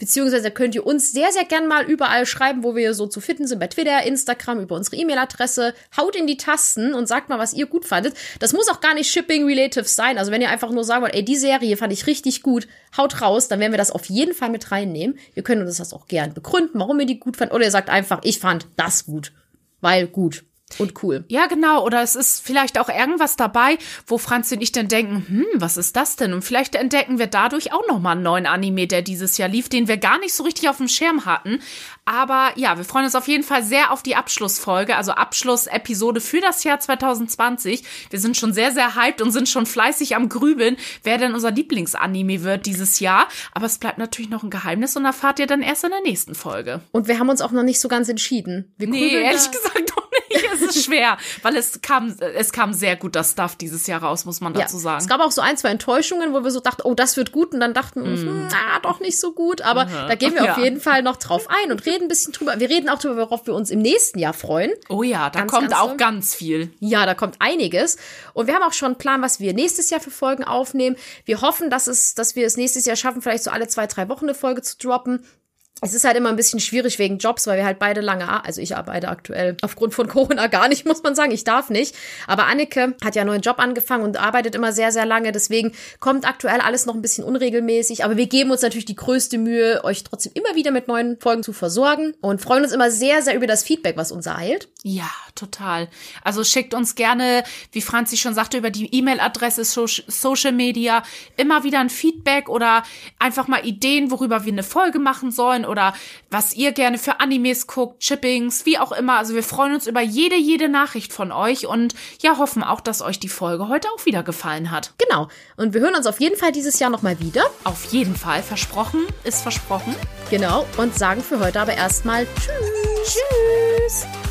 Beziehungsweise könnt ihr uns sehr, sehr gern mal überall schreiben, wo wir so zu finden sind, bei Twitter, Instagram, über unsere E-Mail-Adresse. Haut in die Tasten und sagt mal, was ihr gut fandet. Das muss auch gar nicht Shipping-relative sein. Also wenn ihr einfach nur sagen wollt, ey, die Serie fand ich richtig gut, haut raus, dann werden wir das auf jeden Fall mit reinnehmen. Wir können uns das auch gern begründen, warum ihr die gut fandet. Oder ihr sagt einfach, ich fand das gut. Weil gut und cool. Ja, genau. Oder es ist vielleicht auch irgendwas dabei, wo Franz und ich dann denken, hm, was ist das denn? Und vielleicht entdecken wir dadurch auch nochmal einen neuen Anime, der dieses Jahr lief, den wir gar nicht so richtig auf dem Schirm hatten. Aber ja, wir freuen uns auf jeden Fall sehr auf die Abschlussfolge, also Abschlussepisode für das Jahr 2020. Wir sind schon sehr, sehr hyped und sind schon fleißig am Grübeln, wer denn unser Lieblingsanime wird dieses Jahr. Aber es bleibt natürlich noch ein Geheimnis und erfahrt ihr dann erst in der nächsten Folge. Und wir haben uns auch noch nicht so ganz entschieden. Wir nee, ehrlich gesagt ist [LAUGHS] schwer, weil es kam, es kam sehr gut das Stuff dieses Jahr raus, muss man dazu ja, sagen. Es gab auch so ein, zwei Enttäuschungen, wo wir so dachten, oh, das wird gut und dann dachten wir uns, mm. na, doch nicht so gut. Aber mhm. da gehen wir [LAUGHS] ja. auf jeden Fall noch drauf ein und reden ein bisschen drüber. Wir reden auch darüber, worauf wir uns im nächsten Jahr freuen. Oh ja, da ganz, kommt ganz auch ganz viel. Ja, da kommt einiges. Und wir haben auch schon einen Plan, was wir nächstes Jahr für Folgen aufnehmen. Wir hoffen, dass es, dass wir es nächstes Jahr schaffen, vielleicht so alle zwei, drei Wochen eine Folge zu droppen es ist halt immer ein bisschen schwierig wegen Jobs, weil wir halt beide lange, also ich arbeite aktuell aufgrund von Corona gar nicht, [LAUGHS] muss man sagen. Ich darf nicht. Aber Anneke hat ja einen neuen Job angefangen und arbeitet immer sehr, sehr lange. Deswegen kommt aktuell alles noch ein bisschen unregelmäßig. Aber wir geben uns natürlich die größte Mühe, euch trotzdem immer wieder mit neuen Folgen zu versorgen und freuen uns immer sehr, sehr über das Feedback, was uns ereilt. Ja, total. Also schickt uns gerne, wie Franzi schon sagte, über die E-Mail-Adresse so Social Media immer wieder ein Feedback oder einfach mal Ideen, worüber wir eine Folge machen sollen oder was ihr gerne für Animes guckt, Chippings, wie auch immer. Also wir freuen uns über jede, jede Nachricht von euch und ja, hoffen auch, dass euch die Folge heute auch wieder gefallen hat. Genau. Und wir hören uns auf jeden Fall dieses Jahr nochmal wieder. Auf jeden Fall. Versprochen ist versprochen. Genau. Und sagen für heute aber erstmal Tschüss. Tschüss.